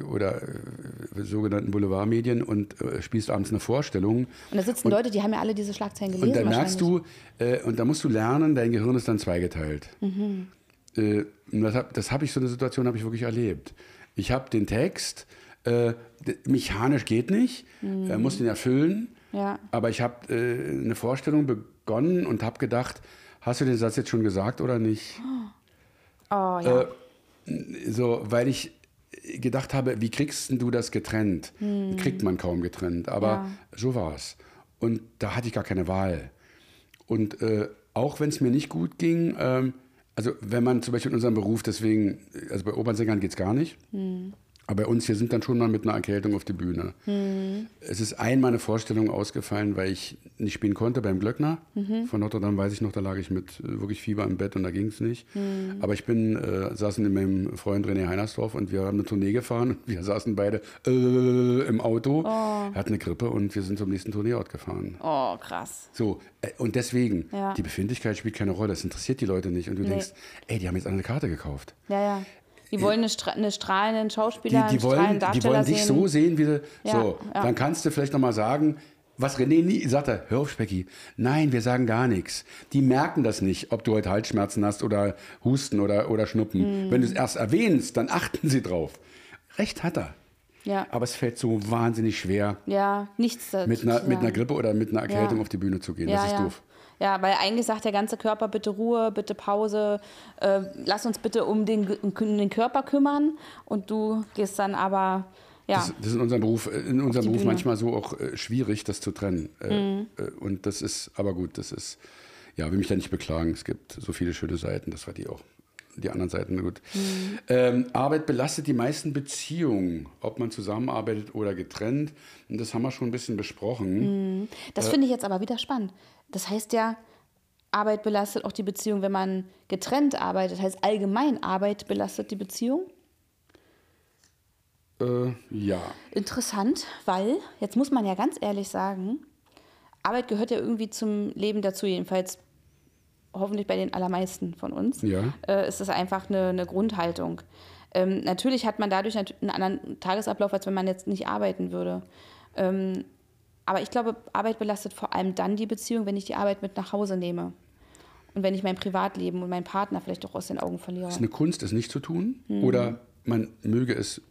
D: oder äh, sogenannten Boulevardmedien und äh, spielst abends eine Vorstellung.
C: Und da sitzen Leute, die haben ja alle diese Schlagzeilen gelesen.
D: Und dann merkst du, äh, und da musst du lernen, dein Gehirn ist dann zweigeteilt.
C: Mhm.
D: Äh, und das habe hab ich, so eine Situation habe ich wirklich erlebt. Ich habe den Text, äh, mechanisch geht nicht, äh, muss den erfüllen,
C: Mhm. Ja.
D: aber ich habe eine Vorstellung begonnen und habe gedacht, hast du den Satz jetzt schon gesagt oder nicht?
C: Oh ja.
D: So, weil ich gedacht habe, wie kriegst du das getrennt? Kriegt man kaum getrennt, aber
C: Ja.
D: so war es. Und da hatte ich gar keine Wahl. Und äh, auch wenn es mir nicht gut ging, ähm, also wenn man zum Beispiel in unserem Beruf, deswegen, also bei Opernsängern geht es gar nicht, aber bei uns hier sind dann schon mal mit einer Erkältung auf die Bühne. Es ist einmal eine Vorstellung ausgefallen, weil ich nicht spielen konnte beim Glöckner. Von Notre Dame weiß ich noch, da lag ich mit äh, wirklich Fieber im Bett und da ging es nicht. Aber ich bin, äh, saßen mit meinem Freund René Heinersdorf und wir haben eine Tournee gefahren. und Wir saßen beide äh, im Auto. Er hat eine Grippe und wir sind zum nächsten Tourneeort gefahren.
C: oh, krass.
D: So, äh, und deswegen,
C: Ja.
D: die Befindlichkeit spielt keine Rolle. Das interessiert die Leute nicht. Und du
C: Nee.
D: denkst, ey, die haben jetzt eine Karte gekauft.
C: Ja, ja. Die wollen eine, Stra eine strahlenden
D: Die,
C: Schauspieler,
D: die,
C: einen
D: wollen,
C: strahlenden
D: die wollen dich
C: sehen.
D: so sehen, wie sie.
C: Ja,
D: so,
C: ja.
D: dann kannst du vielleicht nochmal sagen, was René nie sagt, er, hör auf, Specki. Nein, wir sagen gar nichts. Die merken das nicht, ob du heute Halsschmerzen hast oder Husten oder, oder Schnuppen.
C: Hm.
D: Wenn du es erst erwähnst, dann achten sie drauf. Recht hat er.
C: Ja.
D: Aber es fällt so wahnsinnig schwer,
C: Ja, nichts
D: mit einer, mit einer. Grippe oder mit einer Erkältung
C: Ja.
D: auf die Bühne zu gehen. Das ist
C: ja.
D: doof.
C: Ja, weil eigentlich sagt der ganze Körper, bitte Ruhe, bitte Pause, äh, lass uns bitte um den, um den Körper kümmern. Und du gehst dann aber, ja,
D: Das, das ist in unserem Beruf, äh, in unserem Beruf
C: Bühne.
D: manchmal so auch äh, schwierig, das zu trennen. Äh,
C: Mhm.
D: äh, und das ist, aber gut, das ist, ja, will mich da nicht beklagen. Es gibt so viele schöne Seiten, das war die auch. Die anderen Seiten gut.
C: Mhm.
D: Ähm, Arbeit belastet die meisten Beziehungen, ob man zusammenarbeitet oder getrennt. Und das haben wir schon ein bisschen besprochen.
C: das finde ich jetzt aber wieder spannend. Das heißt ja, Arbeit belastet auch die Beziehung, wenn man getrennt arbeitet. Das heißt, allgemein Arbeit belastet die Beziehung.
D: Äh, ja.
C: Interessant, weil, jetzt muss man ja ganz ehrlich sagen, Arbeit gehört ja irgendwie zum Leben dazu, jedenfalls hoffentlich bei den allermeisten von uns.
D: Ja.
C: Äh, ist es einfach eine, eine Grundhaltung. Ähm, natürlich hat man dadurch einen anderen Tagesablauf, als wenn man jetzt nicht arbeiten würde. Ähm, aber ich glaube, Arbeit belastet vor allem dann die Beziehung, wenn ich die Arbeit mit nach Hause nehme. Und wenn ich mein Privatleben und meinen Partner vielleicht auch aus den Augen verliere.
D: Es ist eine Kunst, es nicht zu tun.
C: Mhm.
D: Oder man möge es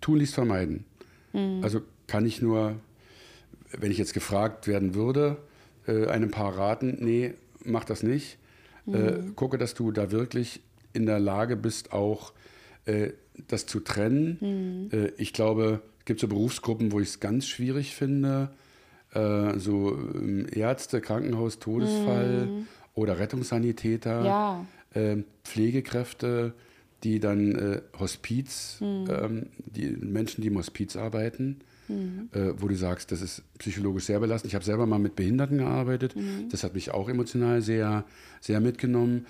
D: tunlichst vermeiden.
C: Mhm.
D: Also kann ich nur, wenn ich jetzt gefragt werden würde, äh, einem Paar raten, nee, mach das nicht.
C: Mhm.
D: Äh, gucke, dass du da wirklich in der Lage bist, auch äh, das zu trennen.
C: Mhm.
D: Äh, ich glaube, es gibt so Berufsgruppen, wo ich es ganz schwierig finde. Äh, so ähm, Ärzte, Krankenhaus, Todesfall oder Rettungssanitäter
C: Mhm. Ja.
D: ähm, Pflegekräfte, die dann äh, Hospiz,
C: Mhm.
D: ähm, die Menschen, die im Hospiz arbeiten,
C: Mhm.
D: äh, wo du sagst, das ist psychologisch sehr belastend. Ich habe selber mal mit Behinderten gearbeitet.
C: Mhm.
D: Das hat mich auch emotional sehr, sehr mitgenommen.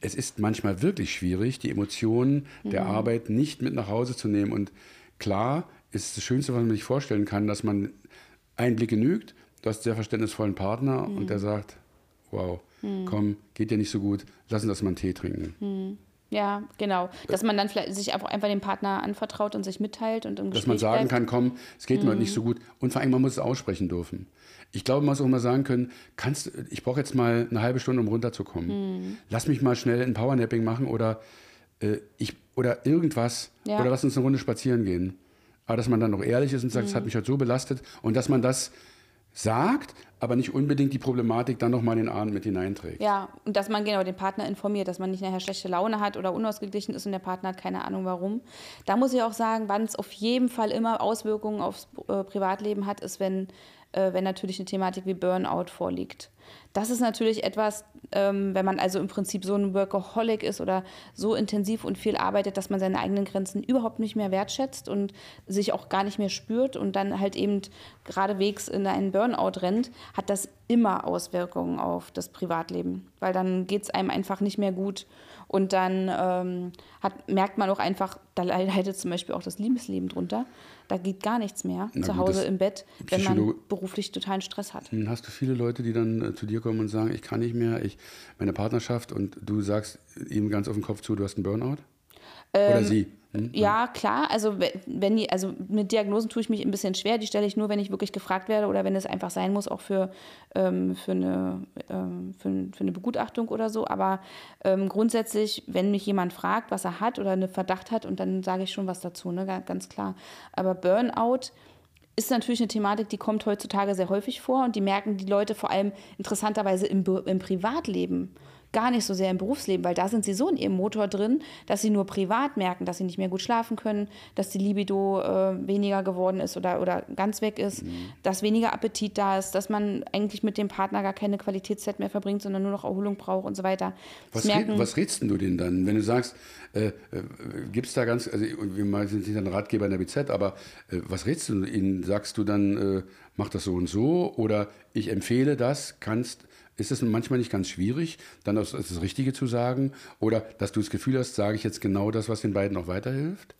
D: Es ist manchmal wirklich schwierig, die Emotionen der Arbeit nicht mit nach Hause zu nehmen. Und klar ist das Schönste, was man sich vorstellen kann, dass man ein Blick genügt. Du hast einen sehr verständnisvollen Partner und der sagt, wow, komm, geht dir nicht so gut, lass uns das mal einen Tee trinken.
C: Ja, genau. Dass man dann vielleicht sich einfach, einfach dem Partner anvertraut und sich mitteilt und im
D: Dass
C: Gespräch
D: man sagen
C: bleibt.
D: kann, komm, es geht mir heute nicht so gut. Und vor allem, man muss es aussprechen dürfen. Ich glaube, man muss auch mal sagen können, kannst, ich brauche jetzt mal eine halbe Stunde, um runterzukommen. Lass mich mal schnell ein Powernapping machen oder, äh, ich, oder irgendwas.
C: Ja.
D: Oder lass uns eine Runde spazieren gehen. Aber dass man dann noch ehrlich ist und sagt, es hat mich heute so belastet. Und dass man das sagt, aber nicht unbedingt die Problematik dann nochmal in den Abend mit hineinträgt.
C: Ja, und dass man genau den Partner informiert, dass man nicht nachher schlechte Laune hat oder unausgeglichen ist und der Partner hat keine Ahnung warum. Da muss ich auch sagen, wann es auf jeden Fall immer Auswirkungen aufs äh, Privatleben hat, ist, wenn, wenn natürlich eine Thematik wie Burnout vorliegt. Das ist natürlich etwas, ähm, wenn man also im Prinzip so ein Workaholic ist oder so intensiv und viel arbeitet, dass man seine eigenen Grenzen überhaupt nicht mehr wertschätzt und sich auch gar nicht mehr spürt und dann halt eben geradewegs in einen Burnout rennt, hat das immer Auswirkungen auf das Privatleben, weil dann geht es einem einfach nicht mehr gut und dann ähm, hat, merkt man auch einfach, da leidet zum Beispiel auch das Liebesleben drunter. Da geht gar nichts mehr
D: Na
C: zu
D: gut,
C: Hause im Bett, wenn man beruflich totalen Stress hat.
D: Hm, Hast du viele Leute, die dann äh, zu dir kommen und sagen, ich kann nicht mehr, ich meine Partnerschaft und du sagst ihm ganz auf den Kopf zu, du hast einen Burnout?
C: Ähm,
D: Oder sie? Hm?
C: Ja, klar. Also we- wenn die, also mit Diagnosen tue ich mich ein bisschen schwer. Die stelle ich nur, wenn ich wirklich gefragt werde oder wenn es einfach sein muss, auch für, ähm, für, eine, ähm, für, für eine Begutachtung oder so. Aber ähm, grundsätzlich, wenn mich jemand fragt, was er hat oder eine Verdacht hat, und dann sage ich schon was dazu, ne, ga- ganz klar. Aber Burnout ist natürlich eine Thematik, die kommt heutzutage sehr häufig vor und die merken die Leute vor allem interessanterweise im, im Privatleben. Gar nicht so sehr im Berufsleben, weil da sind sie so in ihrem Motor drin, dass sie nur privat merken, dass sie nicht mehr gut schlafen können, dass die Libido äh, weniger geworden ist oder, oder ganz weg ist, dass weniger Appetit da ist, dass man eigentlich mit dem Partner gar keine Qualitätszeit mehr verbringt, sondern nur noch Erholung braucht und so weiter.
D: Was, red, was rätst denn du denen dann, wenn du sagst, äh, äh, gibt es da ganz, also wir sind nicht ein Ratgeber in der BZ, aber äh, was rätst du ihnen? Sagst du dann, äh, mach das so und so oder ich empfehle das, kannst, ist es manchmal nicht ganz schwierig, dann das, das Richtige zu sagen oder dass du das Gefühl hast, sage ich jetzt genau das, was den beiden auch weiterhilft?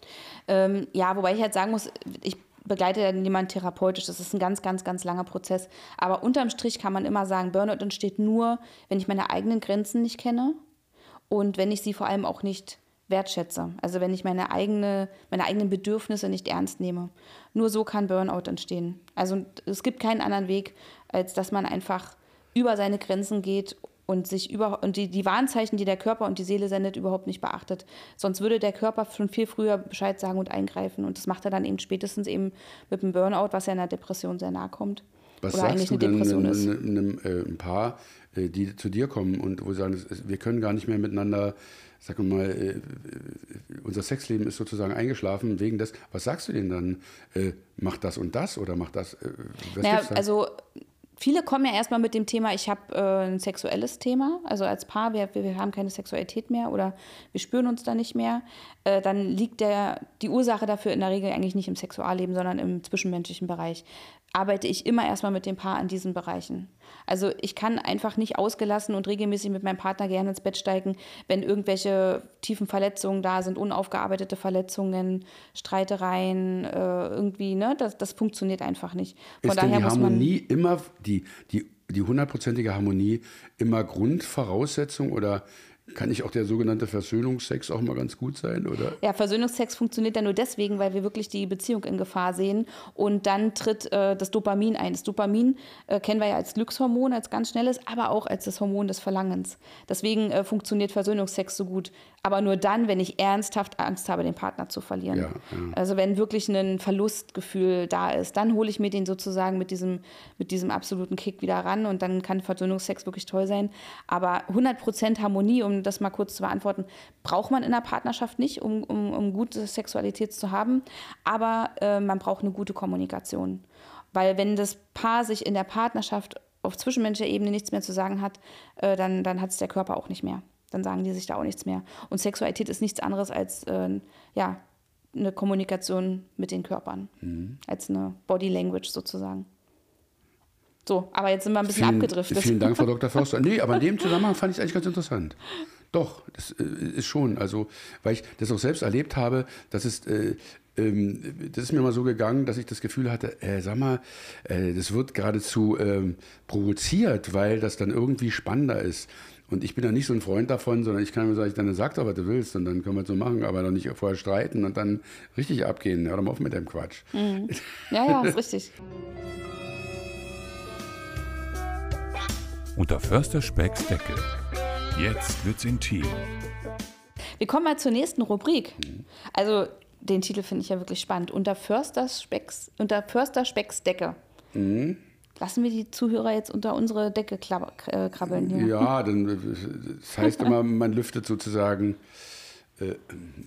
C: Ähm, ja, wobei ich halt sagen muss, ich begleite ja niemanden therapeutisch. Das ist ein ganz, ganz, ganz langer Prozess. Aber unterm Strich kann man immer sagen, Burnout entsteht nur, wenn ich meine eigenen Grenzen nicht kenne und wenn ich sie vor allem auch nicht wertschätze. Also wenn ich meine, eigene, meine eigenen Bedürfnisse nicht ernst nehme. Nur so kann Burnout entstehen. Also es gibt keinen anderen Weg, als dass man einfach über seine Grenzen geht und sich über und die, die Warnzeichen, die der Körper und die Seele sendet, überhaupt nicht beachtet. Sonst würde der Körper schon viel früher Bescheid sagen und eingreifen. Und das macht er dann eben spätestens eben mit dem Burnout, was ja einer Depression sehr nahe kommt.
D: Was
C: Oder
D: sagst
C: eigentlich
D: du
C: eine
D: denn
C: Depression ist.
D: einem, äh, ein Paar, äh, die zu dir kommen und wo sie sagen, wir können gar nicht mehr miteinander, sag mal, äh, äh, unser Sexleben ist sozusagen eingeschlafen wegen des. Was sagst du denen dann? Äh, mach das und das oder mach das? Äh, was
C: Naja, also viele kommen ja erstmal mit dem Thema, ich habe äh, ein sexuelles Thema, also als Paar, wir, wir haben keine Sexualität mehr oder wir spüren uns da nicht mehr. Äh, dann liegt der, die Ursache dafür in der Regel eigentlich nicht im Sexualleben, sondern im zwischenmenschlichen Bereich. Arbeite ich immer erstmal mit dem Paar an diesen Bereichen. Also ich kann einfach nicht ausgelassen und regelmäßig mit meinem Partner gerne ins Bett steigen, wenn irgendwelche tiefen Verletzungen da sind, unaufgearbeitete Verletzungen, Streitereien, äh, irgendwie, ne? Das, das funktioniert einfach nicht. Von
D: ist denn
C: daher
D: die
C: muss man.
D: Harmonie immer, die, die, die hundertprozentige Harmonie immer Grundvoraussetzung oder kann nicht auch der sogenannte Versöhnungsex auch mal ganz gut sein? Oder?
C: Ja, Versöhnungsex funktioniert ja nur deswegen, weil wir wirklich die Beziehung in Gefahr sehen. Und dann tritt äh, das Dopamin ein. Das Dopamin äh, kennen wir ja als Glückshormon, als ganz schnelles, aber auch als das Hormon des Verlangens. Deswegen äh, funktioniert Versöhnungsex so gut. Aber nur dann, wenn ich ernsthaft Angst habe, den Partner zu verlieren.
D: Ja, ja.
C: Also wenn wirklich ein Verlustgefühl da ist, dann hole ich mir den sozusagen mit diesem, mit diesem absoluten Kick wieder ran und dann kann Versöhnungsex wirklich toll sein. Aber 100% Harmonie, um das mal kurz zu beantworten, braucht man in der Partnerschaft nicht, um, um, um gute Sexualität zu haben. Aber äh, man braucht eine gute Kommunikation. Weil wenn das Paar sich in der Partnerschaft auf zwischenmenschlicher Ebene nichts mehr zu sagen hat, äh, dann, dann hat es der Körper auch nicht mehr. Dann sagen die sich da auch nichts mehr. Und Sexualität ist nichts anderes als äh, ja, eine Kommunikation mit den Körpern. Als eine Body Language sozusagen. So, aber jetzt sind wir ein bisschen
D: Vielen,
C: abgedriftet.
D: vielen Dank, Frau Dr. Förster. Nee, aber in dem Zusammenhang fand ich es eigentlich ganz interessant. Doch, das äh, ist schon. Also, weil ich das auch selbst erlebt habe, dass es. Äh, ähm, das ist mir mal so gegangen, dass ich das Gefühl hatte, äh, sag mal, äh, das wird geradezu ähm, provoziert, weil das dann irgendwie spannender ist. Und ich bin ja nicht so ein Freund davon, sondern ich kann mir sagen, dann sag doch, was du willst und dann können wir es so machen, aber dann nicht vorher streiten und dann richtig abgehen. Hör doch mal auf mit dem Quatsch.
C: ja, ja, ist richtig.
A: Unter Förster Specks Decke. Jetzt wird's intim.
C: Wir kommen mal zur nächsten Rubrik. Also, den Titel finde ich ja wirklich spannend. Unter Förster Specks, unter Förster Specks Decke. Lassen wir die Zuhörer jetzt unter unsere Decke äh, krabbeln hier.
D: Ja, dann, äh, das heißt immer, man lüftet sozusagen äh,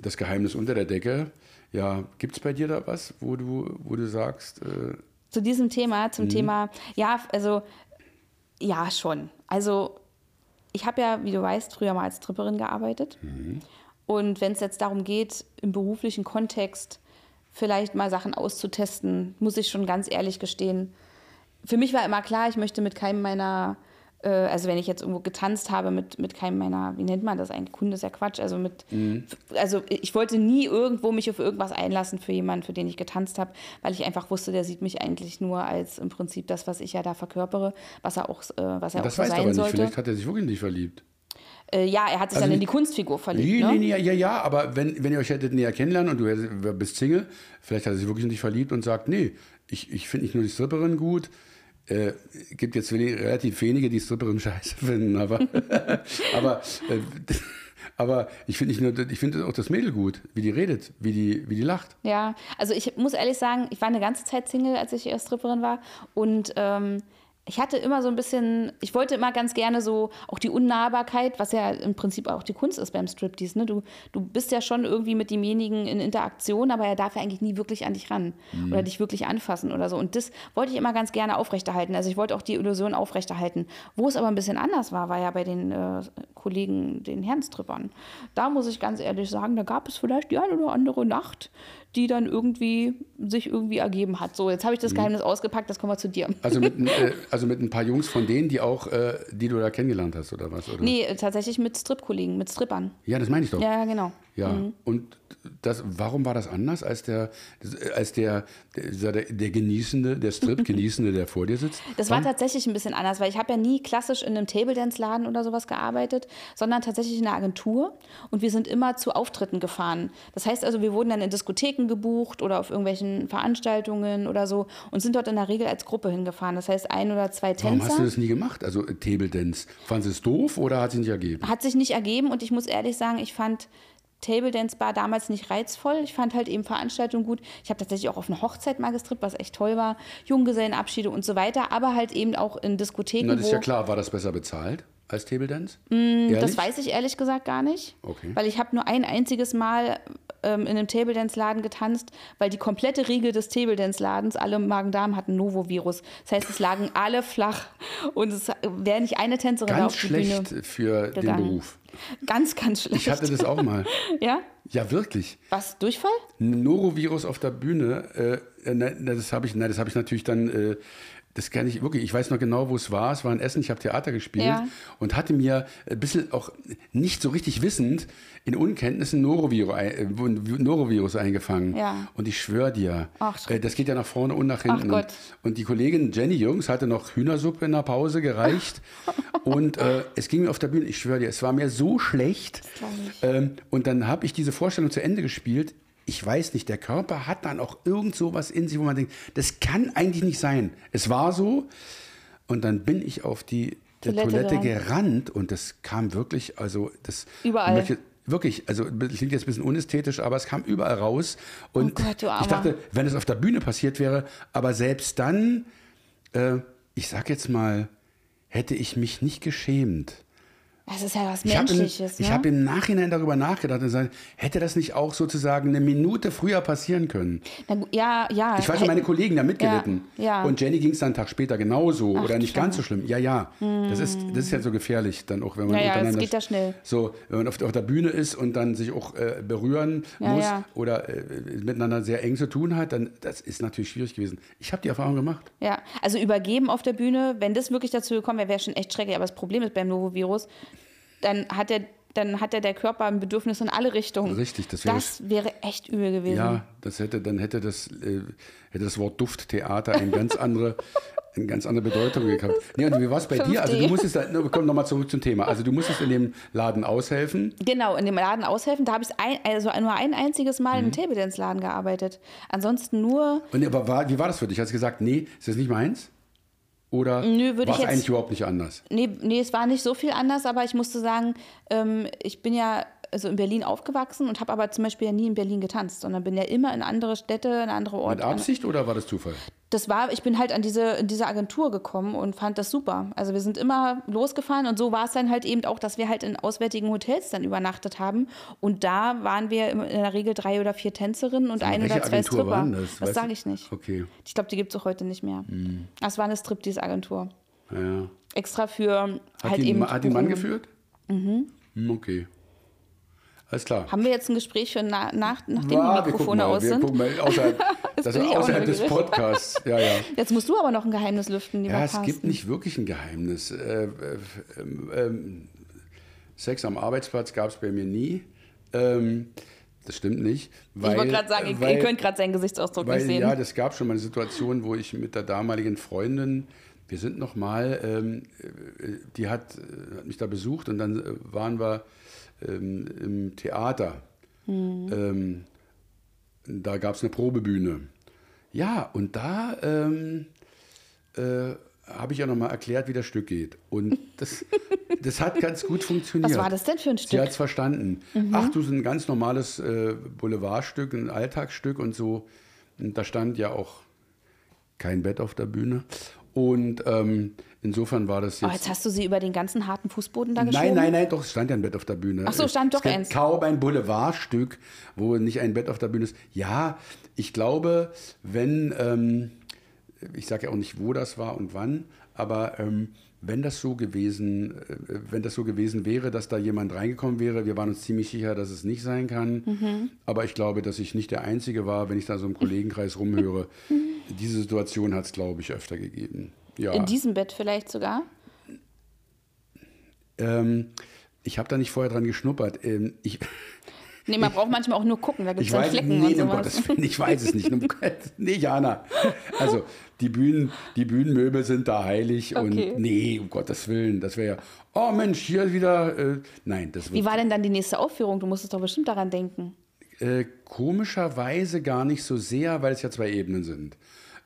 D: das Geheimnis unter der Decke. Ja, gibt es bei dir da was, wo du, wo du sagst, äh,
C: Zu diesem Thema,
D: Mhm.
C: zum Thema, ja, also, ja, schon. Also, ich habe ja, wie du weißt, früher mal als Tripperin gearbeitet.
D: Mhm.
C: Und wenn es jetzt darum geht, im beruflichen Kontext vielleicht mal Sachen auszutesten, muss ich schon ganz ehrlich gestehen, für mich war immer klar, ich möchte mit keinem meiner äh, also wenn ich jetzt irgendwo getanzt habe mit, mit keinem meiner, wie nennt man das eigentlich? Kunde ist ja Quatsch. Also mit, also ich wollte nie irgendwo mich auf irgendwas einlassen für jemanden, für den ich getanzt habe, weil ich einfach wusste, der sieht mich eigentlich nur als im Prinzip das, was ich ja da verkörpere, was er auch, äh, was er
D: Das
C: auch so sein
D: aber nicht.
C: sollte.
D: Vielleicht hat er sich wirklich in dich verliebt.
C: Äh, ja, er hat sich
D: Also
C: dann in
D: die-
C: Kunstfigur verliebt.
D: Nee,
C: ne?
D: nee, nee, ja, ja, aber wenn, wenn ihr euch hättet näher kennenlernen und du bist Single, vielleicht hat er sich wirklich in dich verliebt und sagt, nee, ich, ich finde nicht nur die Stripperin gut, äh, gibt jetzt relativ wenige, die Stripperin scheiße finden, aber, aber, äh, aber ich finde nur, ich finde auch das Mädel gut, wie die redet, wie die, wie die lacht.
C: Ja, also ich muss ehrlich sagen, ich war eine ganze Zeit Single, als ich erst Stripperin war. Und ähm, ich hatte immer so ein bisschen, ich wollte immer ganz gerne so auch die Unnahbarkeit, was ja im Prinzip auch die Kunst ist beim Striptease. Ne? Du, du bist ja schon irgendwie mit demjenigen in Interaktion, aber er darf ja eigentlich nie wirklich an dich ran oder dich wirklich anfassen oder so. Und das wollte ich immer ganz gerne aufrechterhalten. Also ich wollte auch die Illusion aufrechterhalten. Wo es aber ein bisschen anders war, war ja bei den äh, Kollegen, den Herrenstrippern. Da muss ich ganz ehrlich sagen, da gab es vielleicht die eine oder andere Nacht, die dann irgendwie sich irgendwie ergeben hat. So, jetzt habe ich das Geheimnis ausgepackt, das kommen wir zu dir.
D: Also mit, ein- äh, also mit ein paar Jungs von denen, die auch, äh, die du da kennengelernt hast, oder was? Oder?
C: Nee, äh, tatsächlich mit Strip-Kollegen, mit Strippern.
D: Ja, das meine ich doch.
C: Ja, genau.
D: Ja, und das, warum war das anders als der, als der, der, der, Genießende, der Strip-Genießende, der vor dir sitzt?
C: Das war tatsächlich ein bisschen anders, weil ich habe ja nie klassisch in einem Table-Dance-Laden oder sowas gearbeitet, sondern tatsächlich in einer Agentur und wir sind immer zu Auftritten gefahren. Das heißt also, wir wurden dann in Diskotheken gebucht oder auf irgendwelchen Veranstaltungen oder so und sind dort in der Regel als Gruppe hingefahren. Das heißt, ein oder zwei
D: Warum
C: Tänzer.
D: hast du das nie gemacht? Also äh, Table Dance. Fanden sie es doof oder hat sie nicht ergeben?
C: Hat sich nicht ergeben und ich muss ehrlich sagen, ich fand Table Dance Bar damals nicht reizvoll. Ich fand halt eben Veranstaltungen gut. Ich habe tatsächlich auch auf eine Hochzeit mal gestrippt, was echt toll war. Junggesellenabschiede und so weiter, aber halt eben auch in Diskotheken.
D: Na, das ist ja klar. War das besser bezahlt als Table Dance?
C: Mm, Das weiß ich ehrlich gesagt gar nicht.
D: Okay.
C: Weil ich habe nur ein einziges Mal ähm, in einem Table Dance Laden getanzt, weil die komplette Riege des Table Dance Ladens, alle Magen-Darm hatten Novovirus. Das heißt, es lagen alle flach und es wäre nicht eine Tänzerin
D: Ganz
C: auf die
D: schlecht
C: Bühne.
D: für den
C: gegangen.
D: Beruf.
C: Ganz, ganz schlecht.
D: Ich hatte das auch mal.
C: ja?
D: Ja, wirklich.
C: Was? Durchfall?
D: Norovirus auf der Bühne, äh, äh, ne, das habe ich, nein, das habe ich natürlich dann, äh, das kann ich wirklich, ich weiß noch genau, wo es war. Es war in Essen, ich habe Theater gespielt
C: Ja.
D: und hatte mir ein bisschen auch nicht so richtig wissend in Unkenntnis ein Norovirus, äh, Norovirus eingefangen.
C: Ja.
D: Und ich schwöre dir,
C: Ach,
D: äh, das geht ja nach vorne und nach hinten. Und, und die Kollegin Jenny Jungs hatte noch Hühnersuppe in der Pause gereicht. und äh, es ging mir auf der Bühne, ich schwöre dir, es war mir so schlecht. Ähm, und dann habe ich diese Vorstellung zu Ende gespielt. Ich weiß nicht, der Körper hat dann auch irgend sowas in sich, wo man denkt, das kann eigentlich nicht sein. Es war so. Und dann bin ich auf die
C: Toilette
D: Toilette,
C: gerannt.
D: und das kam wirklich, also das
C: Überall.
D: möchte- Wirklich, also das klingt jetzt ein bisschen unästhetisch, aber es kam überall raus. Und
C: Oh Gott,
D: ich dachte, wenn es auf der Bühne passiert wäre, aber selbst dann, äh, ich sag jetzt mal, hätte ich mich nicht geschämt.
C: Das ist ja was
D: Ich habe im,
C: Menschliches.
D: ich
C: ne?
D: hab im Nachhinein darüber nachgedacht und gesagt, hätte das nicht auch sozusagen eine Minute früher passieren können?
C: Na ja, ja.
D: Ich weiß,
C: Hätten-
D: meine Kollegen da mitgelitten.
C: Ja, ja.
D: Und Jenny ging es dann einen Tag später genauso oder
C: du
D: nicht ganz so schlimm. Ja, ja. Das, ist, das ist ja so gefährlich dann auch, wenn man
C: Ja, ja, das
D: untereinander
C: geht ja schnell.
D: so, wenn man auf, auf der Bühne ist und dann sich auch äh, berühren muss oder äh, miteinander sehr eng zu tun hat, dann das ist natürlich schwierig gewesen. Ich habe die Erfahrung gemacht.
C: Ja, also übergeben auf der Bühne, wenn das wirklich dazu gekommen wäre, wäre schon echt schrecklich. Aber das Problem ist beim Novovirus, dann hat der, dann hat ja der Körper ein Bedürfnis in alle Richtungen.
D: Richtig, das wäre-
C: Das wäre echt übel gewesen.
D: Ja, das hätte, dann hätte das, äh, hätte das Wort Dufttheater eine ganz andere, eine ganz andere Bedeutung gehabt. Nee, und wie war es bei dir? Also du
C: 5D.
D: musstest, da, komm nochmal zurück zum Thema. Also du musstest in dem Laden aushelfen.
C: Genau, in dem Laden aushelfen, da habe ich ein, also nur ein einziges Mal
D: Mhm.
C: im Table Dance Laden gearbeitet. Ansonsten nur,
D: Und aber war, wie war das für dich? Hast du gesagt, nee, ist das nicht meins? Oder
C: Nö, würde
D: war
C: ich
D: es eigentlich überhaupt nicht anders?
C: nee, nee, es war nicht so viel anders, aber ich musste sagen, ähm, ich bin ja also in Berlin aufgewachsen und habe aber zum Beispiel ja nie in Berlin getanzt, sondern bin ja immer in andere Städte, in andere Orte.
D: Mit Absicht oder war das Zufall?
C: das war, ich bin halt an diese, in diese Agentur gekommen und fand das super. Also wir sind immer losgefahren und so war es dann halt eben auch, dass wir halt in auswärtigen Hotels dann übernachtet haben. Und da waren wir in der Regel drei oder vier Tänzerinnen und ein
D: Welche
C: oder zwei
D: Agentur
C: Stripper.
D: waren das?
C: Das, sage ich nicht.
D: Okay,
C: Ich glaube, die gibt es auch heute nicht mehr. Das war eine Striptease-Agentur.
D: ja.
C: Extra für
D: Hat,
C: halt
D: die,
C: eben.
D: Hat die Mann geführt? Mhm. Okay. Alles klar.
C: Haben wir jetzt ein Gespräch für na, nach, nachdem
D: Ja,
C: die Mikrofone
D: mal,
C: aus sind?
D: mal außerhalb, Das außerhalb des. Podcasts. Ja, ja.
C: Jetzt musst du aber noch ein Geheimnis lüften, lieber
D: Ja, es
C: Carsten.
D: gibt nicht wirklich ein Geheimnis. Äh, äh, ähm, Sex am Arbeitsplatz gab es bei mir nie. Ähm, das stimmt nicht. Weil,
C: ich wollte gerade sagen,
D: weil,
C: ihr könnt gerade seinen Gesichtsausdruck
D: weil,
C: nicht sehen.
D: Ja, das gab schon mal eine Situation, wo ich mit der damaligen Freundin, wir sind noch mal, ähm, äh, die hat, äh, hat mich da besucht und dann äh, waren wir ähm, im Theater.
C: Hm.
D: Ähm, da gab es eine Probebühne. Ja, und da ähm, äh, habe ich ja nochmal erklärt, wie das Stück geht. Und das, das hat ganz gut funktioniert.
C: Was war das denn für ein
D: Sie
C: Stück?
D: hat es verstanden. Ach, du, so ein ganz normales äh, Boulevardstück, ein Alltagsstück und so. Und da stand ja auch kein Bett auf der Bühne. Und ähm, insofern war das
C: Oh,
D: jetzt.
C: jetzt hast du sie über den ganzen harten Fußboden da geschoben?
D: Nein, nein, nein, doch, es stand ja ein Bett auf der Bühne.
C: Ach so, stand
D: es
C: doch eins.
D: kaum ein Boulevardstück, wo nicht ein Bett auf der Bühne ist. Ja, ich glaube, wenn, ähm, ich sage ja auch nicht, wo das war und wann, aber ähm, wenn das so gewesen, äh, wenn das so gewesen wäre, dass da jemand reingekommen wäre, wir waren uns ziemlich sicher, dass es nicht sein kann.
C: Mhm.
D: Aber ich glaube, dass ich nicht der Einzige war, wenn ich da so im Kollegenkreis rumhöre. Diese Situation hat es, glaube ich, öfter gegeben. Ja.
C: In diesem Bett vielleicht sogar?
D: Ähm, ich habe da nicht vorher dran geschnuppert. Ähm, ich,
C: Nee, man braucht manchmal auch nur gucken, da gibt
D: ich
C: es dann
D: weiß,
C: Flecken
D: nee,
C: und
D: um
C: sowas.
D: Gottes Willen, ich weiß es nicht. Um nee, Jana. Also die, Bühnen, die Bühnenmöbel sind da heilig
C: Okay.
D: und nee, um Gottes Willen, das wäre ja, oh Mensch, hier wieder, äh, nein, das
C: Wie war denn dann die nächste Aufführung? Du musstest doch bestimmt daran denken.
D: äh, komischerweise gar nicht so sehr, weil es ja zwei Ebenen sind.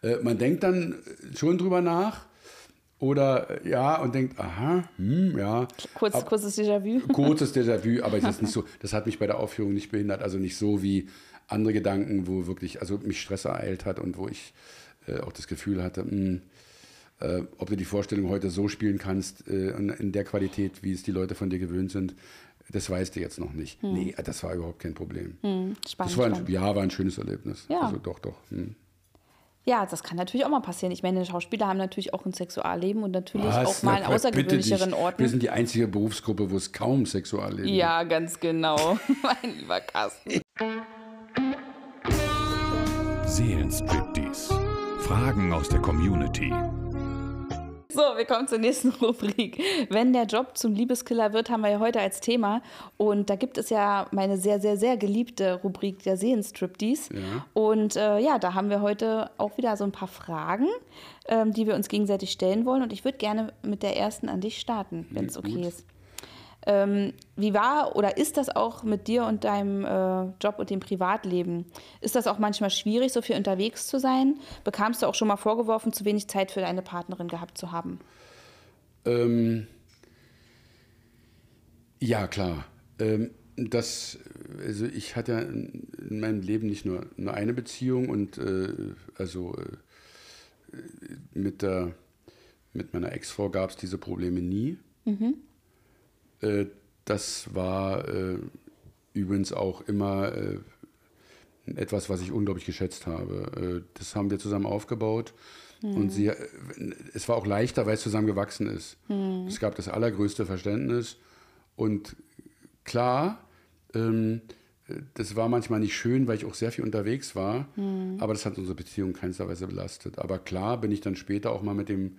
D: Äh, man denkt dann schon drüber nach oder äh, ja und denkt, aha, hm, ja.
C: Kurz,
D: Ab-
C: kurzes Déjà-vu.
D: kurzes Déjà-vu, aber ist nicht so, das hat mich bei der Aufführung nicht behindert, also nicht so wie andere Gedanken, wo wirklich, also mich Stress ereilt hat und wo ich äh, auch das Gefühl hatte, mh, äh, ob du die Vorstellung heute so spielen kannst, äh, in, der Qualität, wie es die Leute von dir gewöhnt sind, das weißt du jetzt noch nicht. Nee, das war überhaupt kein Problem.
C: Hm, spannend.
D: das war ein,
C: spannend.
D: ja, war ein schönes Erlebnis.
C: Ja.
D: Also doch, doch. Hm.
C: Ja, das kann natürlich auch mal passieren. Ich meine, Schauspieler haben natürlich auch ein Sexualleben und natürlich
D: Was?
C: auch mal
D: Na, bitte
C: außergewöhnlicheren. Orten.
D: Wir sind die einzige Berufsgruppe, wo es kaum Sexualleben gibt.
C: Ja, ganz genau. mein lieber Carsten.
A: Seelenstriptease. Fragen aus der Community.
C: So, wir kommen zur nächsten Rubrik. Wenn der Job zum Liebeskiller wird, haben wir ja heute als Thema. Und da gibt es ja meine sehr, sehr, sehr geliebte Rubrik der Seelenstriptease.
D: Ja.
C: Und äh, ja, da haben wir heute auch wieder so ein paar Fragen, ähm, die wir uns gegenseitig stellen wollen. Und ich würde gerne mit der ersten an dich starten, wenn es okay
D: gut.
C: ist. Ähm, wie war oder ist das auch mit dir und deinem äh, Job und dem Privatleben? Ist das auch manchmal schwierig, so viel unterwegs zu sein? Bekamst du auch schon mal vorgeworfen, zu wenig Zeit für deine Partnerin gehabt zu haben?
D: Ähm, ja, klar. Ähm, das, also ich hatte ja in in meinem Leben nicht nur, nur eine Beziehung und äh, also äh, mit, der, mit meiner Ex-Frau gab es diese Probleme nie. Äh, das war äh, übrigens auch immer äh, etwas, was ich unglaublich geschätzt habe. Äh, das haben wir zusammen aufgebaut. Und sie, äh, es war auch leichter, weil es zusammen gewachsen ist. Es gab das allergrößte Verständnis. Und klar, ähm, das war manchmal nicht schön, weil ich auch sehr viel unterwegs war. Aber das hat unsere Beziehung keinster Weise belastet. Aber klar bin ich dann später auch mal mit dem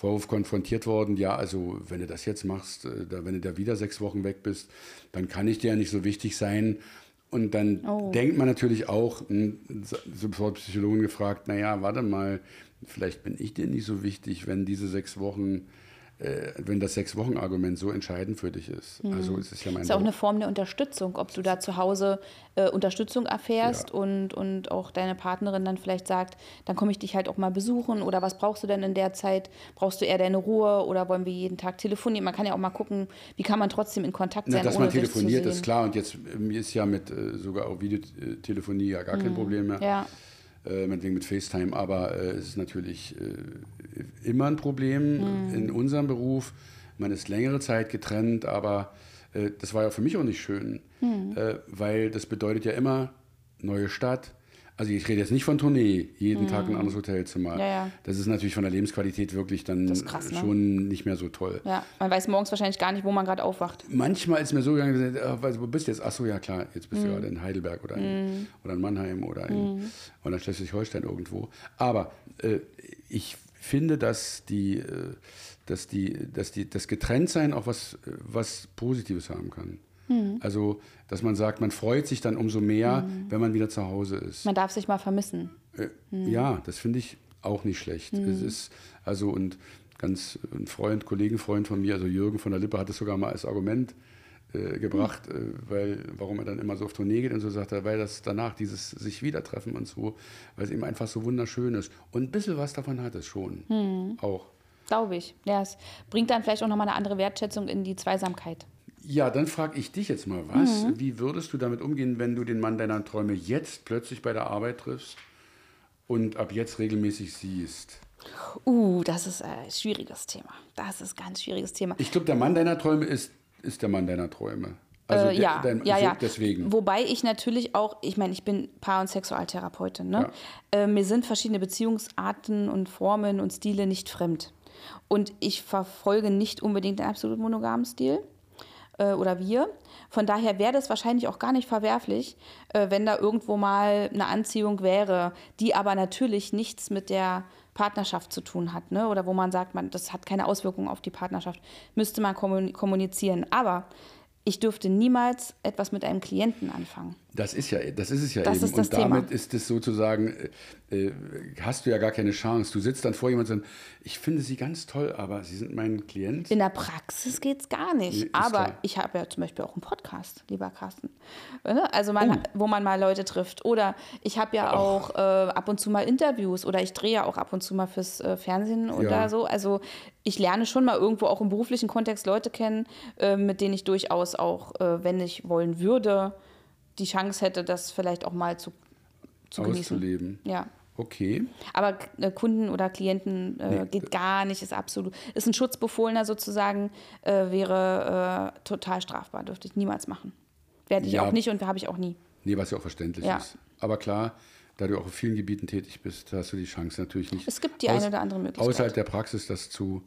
D: Vorwurf konfrontiert worden, ja, also wenn du das jetzt machst, äh, da, wenn du da wieder sechs Wochen weg bist, dann kann ich dir ja nicht so wichtig sein. Und dann
C: Oh.
D: denkt man natürlich auch, hm, so sofort Psychologen gefragt, naja, warte mal, vielleicht bin ich dir nicht so wichtig, wenn diese sechs Wochen, wenn das Sechs-Wochen-Argument so entscheidend für dich ist. Also es ist ja mein
C: Ist ja auch eine Form der Unterstützung, ob du da zu Hause äh, Unterstützung erfährst
D: Ja.
C: und, und auch deine Partnerin dann vielleicht sagt, dann komme ich dich halt auch mal besuchen oder was brauchst du denn in der Zeit? Brauchst du eher deine Ruhe oder wollen wir jeden Tag telefonieren? Man kann ja auch mal gucken, wie kann man trotzdem in Kontakt
D: Na,
C: sein,
D: dass
C: ohne
D: man telefoniert, ist klar. Und jetzt äh, ist ja mit äh, sogar auch Videotelefonie ja gar kein Problem mehr.
C: Mhm. Ja.
D: Äh, meinetwegen mit FaceTime. Aber äh, es ist natürlich äh, immer ein Problem
C: Mhm.
D: in unserem Beruf. Man ist längere Zeit getrennt, aber äh, das war ja für mich auch nicht schön.
C: Mhm.
D: Äh, weil das bedeutet ja immer neue Stadt, Also ich rede jetzt nicht von Tournee, jeden Tag ein anderes Hotelzimmer.
C: Mhm. Ja, ja.
D: Das ist natürlich von der Lebensqualität wirklich dann
C: krass, ne?
D: schon nicht mehr so toll.
C: Ja, man weiß morgens wahrscheinlich gar nicht, wo man gerade aufwacht.
D: Manchmal ist mir so gegangen, wo bist du jetzt? Ach so, ja klar, jetzt bist
C: Mhm.
D: du gerade in Heidelberg oder in, oder in Mannheim oder in, oder in Schleswig-Holstein irgendwo. Aber äh, ich finde, dass die, äh, dass die, dass die, das Getrenntsein auch was, äh, was Positives haben kann.
C: Mhm.
D: Also, dass man sagt, man freut sich dann umso mehr, wenn man wieder zu Hause ist.
C: Man darf sich mal vermissen.
D: Äh, Ja, das finde ich auch nicht schlecht. Es ist also und ganz ein Freund, Kollegenfreund von mir, also Jürgen von der Lippe, hat es sogar mal als Argument äh, gebracht, äh, weil warum er dann immer so auf Tournee geht und so sagt er, weil das danach dieses sich wieder treffen und so, weil es ihm einfach so wunderschön ist. Und ein bisschen was davon hat es schon. Auch.
C: Glaube ich. Ja, es bringt dann vielleicht auch nochmal eine andere Wertschätzung in die Zweisamkeit.
D: Ja, dann frage ich dich jetzt mal was.
C: Mhm.
D: Wie würdest du damit umgehen, wenn du den Mann deiner Träume jetzt plötzlich bei der Arbeit triffst und ab jetzt regelmäßig siehst?
C: Uh, das ist ein schwieriges Thema. Das ist ein ganz schwieriges Thema.
D: Ich glaube, der Mann deiner Träume ist, ist der Mann deiner Träume. Also
C: äh, ja,
D: dein-
C: ja, ja.
D: deswegen.
C: Wobei ich natürlich auch, ich meine, ich bin Paar- und Sexualtherapeutin. Ne? Äh, mir sind verschiedene Beziehungsarten und Formen und Stile nicht fremd. Und ich verfolge nicht unbedingt den absolut monogamen Stil äh, oder wir. Von daher wäre das wahrscheinlich auch gar nicht verwerflich, äh, wenn da irgendwo mal eine Anziehung wäre, die aber natürlich nichts mit der Partnerschaft zu tun hat, ne? oder wo man sagt, man, das hat keine Auswirkungen auf die Partnerschaft, müsste man kommun- kommunizieren. Aber ich dürfte niemals etwas mit einem Klienten anfangen.
D: Das ist ja, das ist es ja
C: Das
D: eben.
C: ist
D: und damit
C: Thema.
D: ist es sozusagen, äh, äh, hast du ja gar keine Chance. Du sitzt dann vor jemandem und sagst, ich finde sie ganz toll, aber sie sind mein Klient.
C: In der Praxis geht es gar
D: Nee,
C: nicht.
D: ist
C: Aber
D: klar.
C: ich habe ja zum Beispiel auch einen Podcast, lieber Carsten. Ne? Also man,
D: Oh.
C: wo man mal Leute trifft. Oder ich habe ja auch äh, ab und zu mal Interviews oder ich drehe ja auch ab und zu mal fürs äh, Fernsehen oder
D: Ja.
C: so. Also ich lerne schon mal irgendwo auch im beruflichen Kontext Leute kennen, äh, mit denen ich durchaus auch, äh, wenn ich wollen würde, die Chance hätte, das vielleicht auch mal zu, zu genießen.
D: auszuleben.
C: Ja.
D: Okay.
C: Aber äh, Kunden oder Klienten äh,
D: Nee.
C: geht gar nicht, ist absolut, ist ein Schutzbefohlener sozusagen, äh, wäre äh, total strafbar, dürfte ich niemals machen. Werde ich
D: Ja.
C: auch nicht und habe ich auch nie.
D: Nee, was ja auch verständlich
C: Ja.
D: ist. Aber klar, da du auch auf vielen Gebieten tätig bist, hast du die Chance natürlich nicht.
C: Es gibt die eine oder andere Möglichkeit.
D: Außerhalb der Praxis das zu,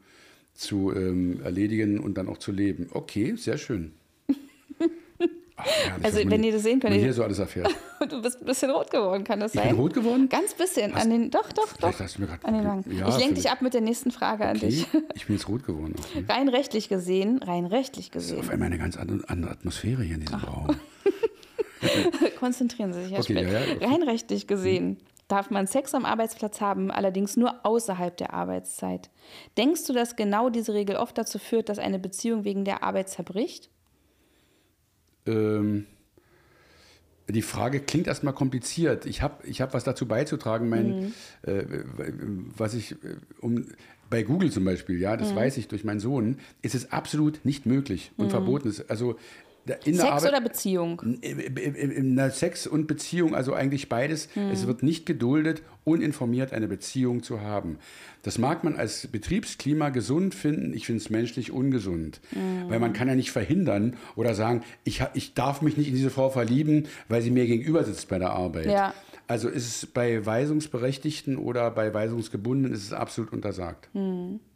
D: zu ähm, erledigen und dann auch zu leben. Okay, sehr schön. Ach, herrlich,
C: Also, wenn ihr das sehen könnt,
D: hier so alles erfährt.
C: Du bist ein bisschen rot geworden, kann das
D: Ich
C: sein?
D: bin rot geworden?
C: Ganz bisschen. An den, doch, doch, doch.
D: Hast du mir
C: An den Wangen.
D: Ja,
C: ich lenke dich ab mit der nächsten Frage an
D: Okay,
C: dich.
D: ich bin jetzt rot geworden. Okay.
C: Rein rechtlich gesehen, rein rechtlich
D: Auf
C: gesehen,
D: einmal eine ganz andere, Atmosphäre hier in diesem Raum.
C: konzentrieren Sie sich, Herr
D: Okay,
C: Speck.
D: ja, ja, okay.
C: Rein rechtlich gesehen darf man Sex am Arbeitsplatz haben, allerdings nur außerhalb der Arbeitszeit. Denkst du, dass genau diese Regel oft dazu führt, dass eine Beziehung wegen der Arbeit zerbricht?
D: Ähm, die Frage klingt erstmal kompliziert. Ich habe ich hab was dazu beizutragen. Mein, äh, was ich, äh, um, bei Google zum Beispiel, ja, das weiß ich durch meinen Sohn, ist es absolut nicht möglich und verboten. Ist, also
C: Sex
D: Arbeit,
C: oder Beziehung?
D: in der Sex und Beziehung, also eigentlich beides. Es wird nicht geduldet, uninformiert eine Beziehung zu haben. Das mag man als Betriebsklima gesund finden. Ich finde es menschlich ungesund. Weil man kann ja nicht verhindern oder sagen, ich, ich darf mich nicht in diese Frau verlieben, weil sie mir gegenüber sitzt bei der Arbeit.
C: Ja.
D: Also ist es bei Weisungsberechtigten oder bei Weisungsgebundenen ist es absolut untersagt.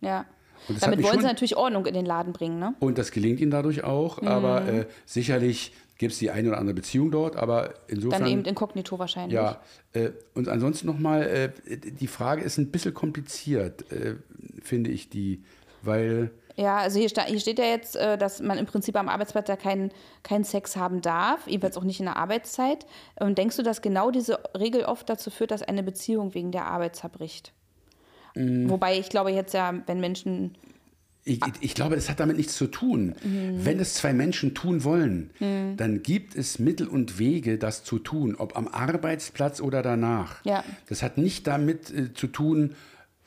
C: Ja.
D: Und
C: Damit wollen
D: schon-
C: sie natürlich Ordnung in den Laden bringen, ne?
D: Und das gelingt ihnen dadurch auch. Aber äh, sicherlich gibt es die eine oder andere Beziehung dort. Aber insofern.
C: Dann eben inkognito wahrscheinlich.
D: Ja, äh, und ansonsten nochmal, äh, die Frage ist ein bisschen kompliziert, äh, finde ich die, weil,
C: Ja, also hier, hier steht ja jetzt, äh, dass man im Prinzip am Arbeitsplatz ja keinen keinen Sex haben darf, jedenfalls auch nicht in der Arbeitszeit. Ähm, denkst du, dass genau diese Regel oft dazu führt, dass eine Beziehung wegen der Arbeit zerbricht?
D: Mm.
C: Wobei ich glaube jetzt ja, wenn Menschen
D: ich, ich, glaube, das hat damit nichts zu tun.
C: Mhm.
D: Wenn es zwei Menschen tun wollen, dann gibt es Mittel und Wege, das zu tun, ob am Arbeitsplatz oder danach.
C: Ja.
D: Das hat nicht damit äh, zu tun,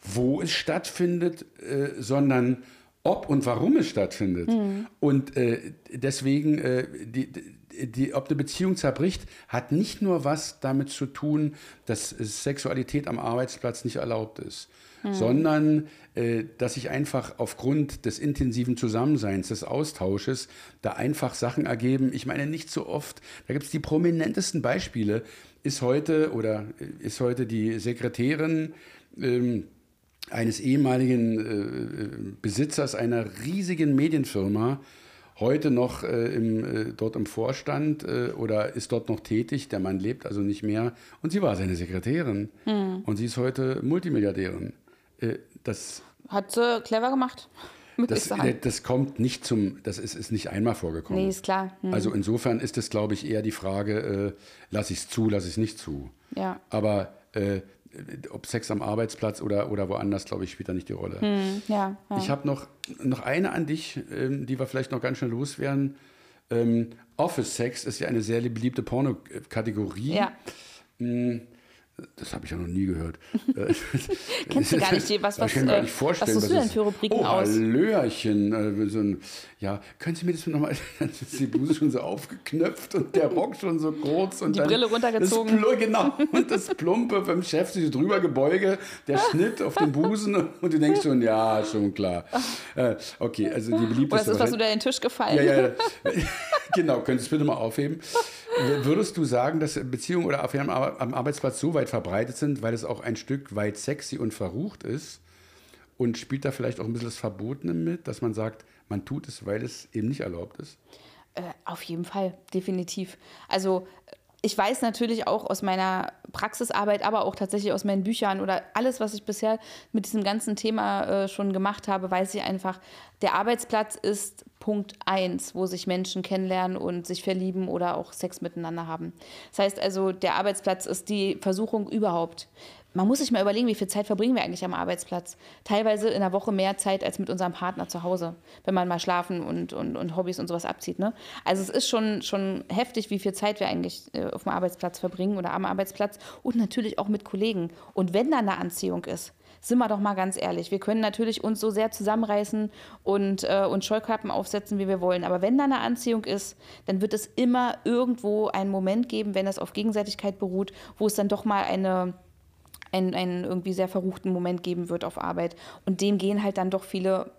D: wo es stattfindet, äh, sondern ob und warum es stattfindet. Mhm. Und äh, deswegen, äh, die, die, ob eine Beziehung zerbricht, hat nicht nur was damit zu tun, dass Sexualität am Arbeitsplatz nicht erlaubt ist, mhm. sondern äh, dass sich einfach aufgrund des intensiven Zusammenseins, des Austausches, da einfach Sachen ergeben. Ich meine, nicht so oft, da gibt es die prominentesten Beispiele, ist heute oder äh, ist heute die Sekretärin, ähm, eines ehemaligen äh, Besitzers einer riesigen Medienfirma heute noch äh, im, äh, dort im Vorstand äh, oder ist dort noch tätig. Der Mann lebt also nicht mehr. Und sie war seine Sekretärin. Mhm. Und sie ist heute Multimilliardärin. Äh, das
C: hat sie clever gemacht.
D: Das, das, kommt nicht zum, das ist, ist nicht einmal vorgekommen.
C: Nee, ist klar.
D: Mhm. Also insofern ist es, glaube ich, eher die Frage, äh, lasse ich es zu, lasse ich es nicht zu.
C: Ja.
D: Aber äh, ob Sex am Arbeitsplatz oder, oder woanders, glaube ich, spielt da nicht die Rolle.
C: Hm, ja, ja.
D: Ich habe noch, noch eine an dich, ähm, die wir vielleicht noch ganz schnell loswerden. Ähm, Office Sex ist ja eine sehr beliebte Pornokategorie.
C: Ja.
D: Hm, das habe ich ja noch nie gehört.
C: Kennst du gar nicht, was, was,
D: ich gar nicht vorstellen,
C: was suchst du denn für Rubriken
D: oh,
C: aus?
D: Hallöchen. Äh, so ein, ja, können Sie mir das nochmal, dann ist die Bluse schon so aufgeknöpft und der Rock schon so kurz. Und
C: die Brille runtergezogen.
D: Das, genau, und das Plumpe beim Chef, sich drüber gebeuge, der Schnitt auf den Busen und du denkst schon, ja, schon klar. Äh, okay, also die beliebteste...
C: Oder ist das was unter den Tisch gefallen?
D: Ja, ja. genau, könntest du bitte mal aufheben. Würdest du sagen, dass Beziehungen oder Affären am Arbeitsplatz so weit verbreitet sind, weil es auch ein Stück weit sexy und verrucht ist? Und spielt da vielleicht auch ein bisschen das Verbotene mit, dass man sagt, man tut es, weil es eben nicht erlaubt ist?
C: Äh, auf jeden Fall, definitiv. Also ich weiß natürlich auch aus meiner Praxisarbeit, aber auch tatsächlich aus meinen Büchern oder alles, was ich bisher mit diesem ganzen Thema äh, schon gemacht habe, weiß ich einfach, der Arbeitsplatz ist Punkt eins, wo sich Menschen kennenlernen und sich verlieben oder auch Sex miteinander haben. Das heißt also, der Arbeitsplatz ist die Versuchung überhaupt man muss sich mal überlegen, wie viel Zeit verbringen wir eigentlich am Arbeitsplatz. Teilweise in der Woche mehr Zeit als mit unserem Partner zu Hause, wenn man mal schlafen und, und, und Hobbys und sowas abzieht. Ne? Also es ist schon, schon heftig, wie viel Zeit wir eigentlich äh, auf dem Arbeitsplatz verbringen oder am Arbeitsplatz und natürlich auch mit Kollegen. Und wenn da eine Anziehung ist, sind wir doch mal ganz ehrlich, wir können natürlich uns so sehr zusammenreißen und, äh, und Scheuklappen aufsetzen, wie wir wollen. Aber wenn da eine Anziehung ist, dann wird es immer irgendwo einen Moment geben, wenn das auf Gegenseitigkeit beruht, wo es dann doch mal eine einen, einen irgendwie sehr verruchten Moment geben wird auf Arbeit. Und dem gehen halt dann doch viele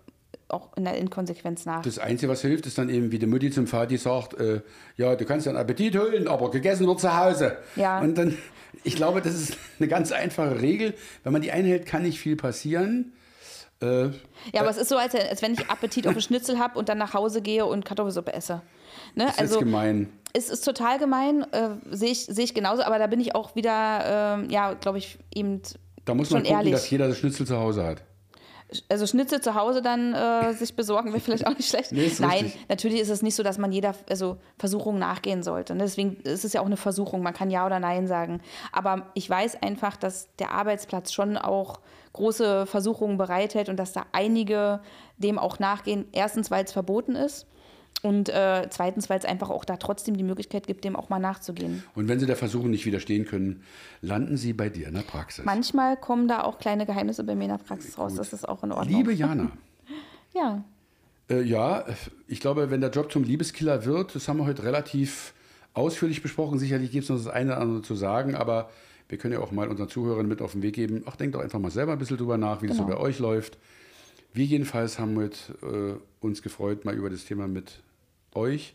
C: auch in der Inkonsequenz nach.
D: Das Einzige, was hilft, ist dann eben, wie die Mutti zum Vati sagt, äh, ja, du kannst deinen Appetit holen, aber gegessen wird zu Hause.
C: Ja.
D: Und dann, ich glaube, das ist eine ganz einfache Regel. Wenn man die einhält, kann nicht viel passieren.
C: Äh, ja, aber äh, es ist so, als, als wenn ich Appetit auf einen Schnitzel habe und dann nach Hause gehe und Kartoffelsuppe esse.
D: Ne? Das also, ist gemein.
C: Es ist total gemein, äh, sehe ich, seh ich genauso, aber da bin ich auch wieder, äh, ja, glaube ich, eben.
D: Da muss man gucken,
C: ehrlich.
D: dass jeder das Schnitzel zu Hause hat.
C: Also Schnitzel zu Hause dann äh, sich besorgen wäre vielleicht auch nicht schlecht.
D: Nee,
C: Nein,
D: richtig.
C: natürlich ist es nicht so, dass man jeder also Versuchung nachgehen sollte. Ne? Deswegen ist es ja auch eine Versuchung. Man kann ja oder nein sagen. Aber ich weiß einfach, dass der Arbeitsplatz schon auch große Versuchungen bereithält und dass da einige dem auch nachgehen. Erstens, weil es verboten ist. Und äh, zweitens, weil es einfach auch da trotzdem die Möglichkeit gibt, dem auch mal nachzugehen.
D: Und wenn Sie der Versuchung nicht widerstehen können, landen Sie bei dir in der Praxis?
C: Manchmal kommen da auch kleine Geheimnisse bei mir in der Praxis raus. Das ist auch in Ordnung.
D: Liebe Jana.
C: ja.
D: Äh, ja, ich glaube, wenn der Job zum Liebeskiller wird, das haben wir heute relativ ausführlich besprochen. Sicherlich gibt es noch das eine oder andere zu sagen, aber wir können ja auch mal unseren Zuhörern mit auf den Weg geben. Ach, denkt doch einfach mal selber ein bisschen drüber nach, wie genau. das so genau. bei euch läuft. Wir jedenfalls haben heute äh, uns gefreut, mal über das Thema mit euch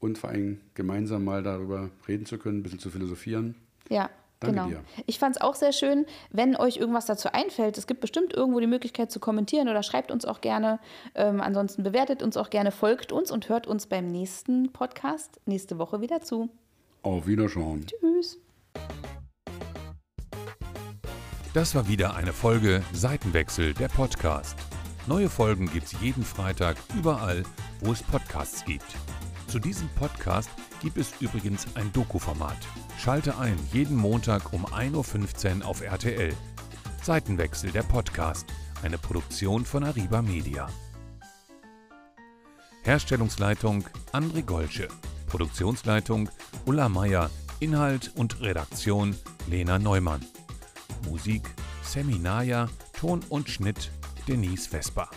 D: und vor allem gemeinsam mal darüber reden zu können, ein bisschen zu philosophieren.
C: Ja.
D: Danke
C: genau.
D: Dir.
C: Ich fand es auch sehr schön, wenn euch irgendwas dazu einfällt. Es gibt bestimmt irgendwo die Möglichkeit zu kommentieren oder schreibt uns auch gerne. Ähm, ansonsten bewertet uns auch gerne, folgt uns und hört uns beim nächsten Podcast nächste Woche wieder zu.
D: Auf Wiederschauen.
C: Tschüss.
A: Das war wieder eine Folge Seitenwechsel der Podcast. Neue Folgen gibt's jeden Freitag überall, wo es Podcasts gibt. Zu diesem Podcast gibt es übrigens ein Doku-Format. Schalte ein jeden Montag um 1.15 Uhr auf RTL. Seitenwechsel der Podcast, eine Produktion von Ariba Media. Herstellungsleitung André Golsche. Produktionsleitung Ulla Meier. Inhalt und Redaktion Lena Neumann. Musik Seminaya, Ton und Schnitt Denise Vesper.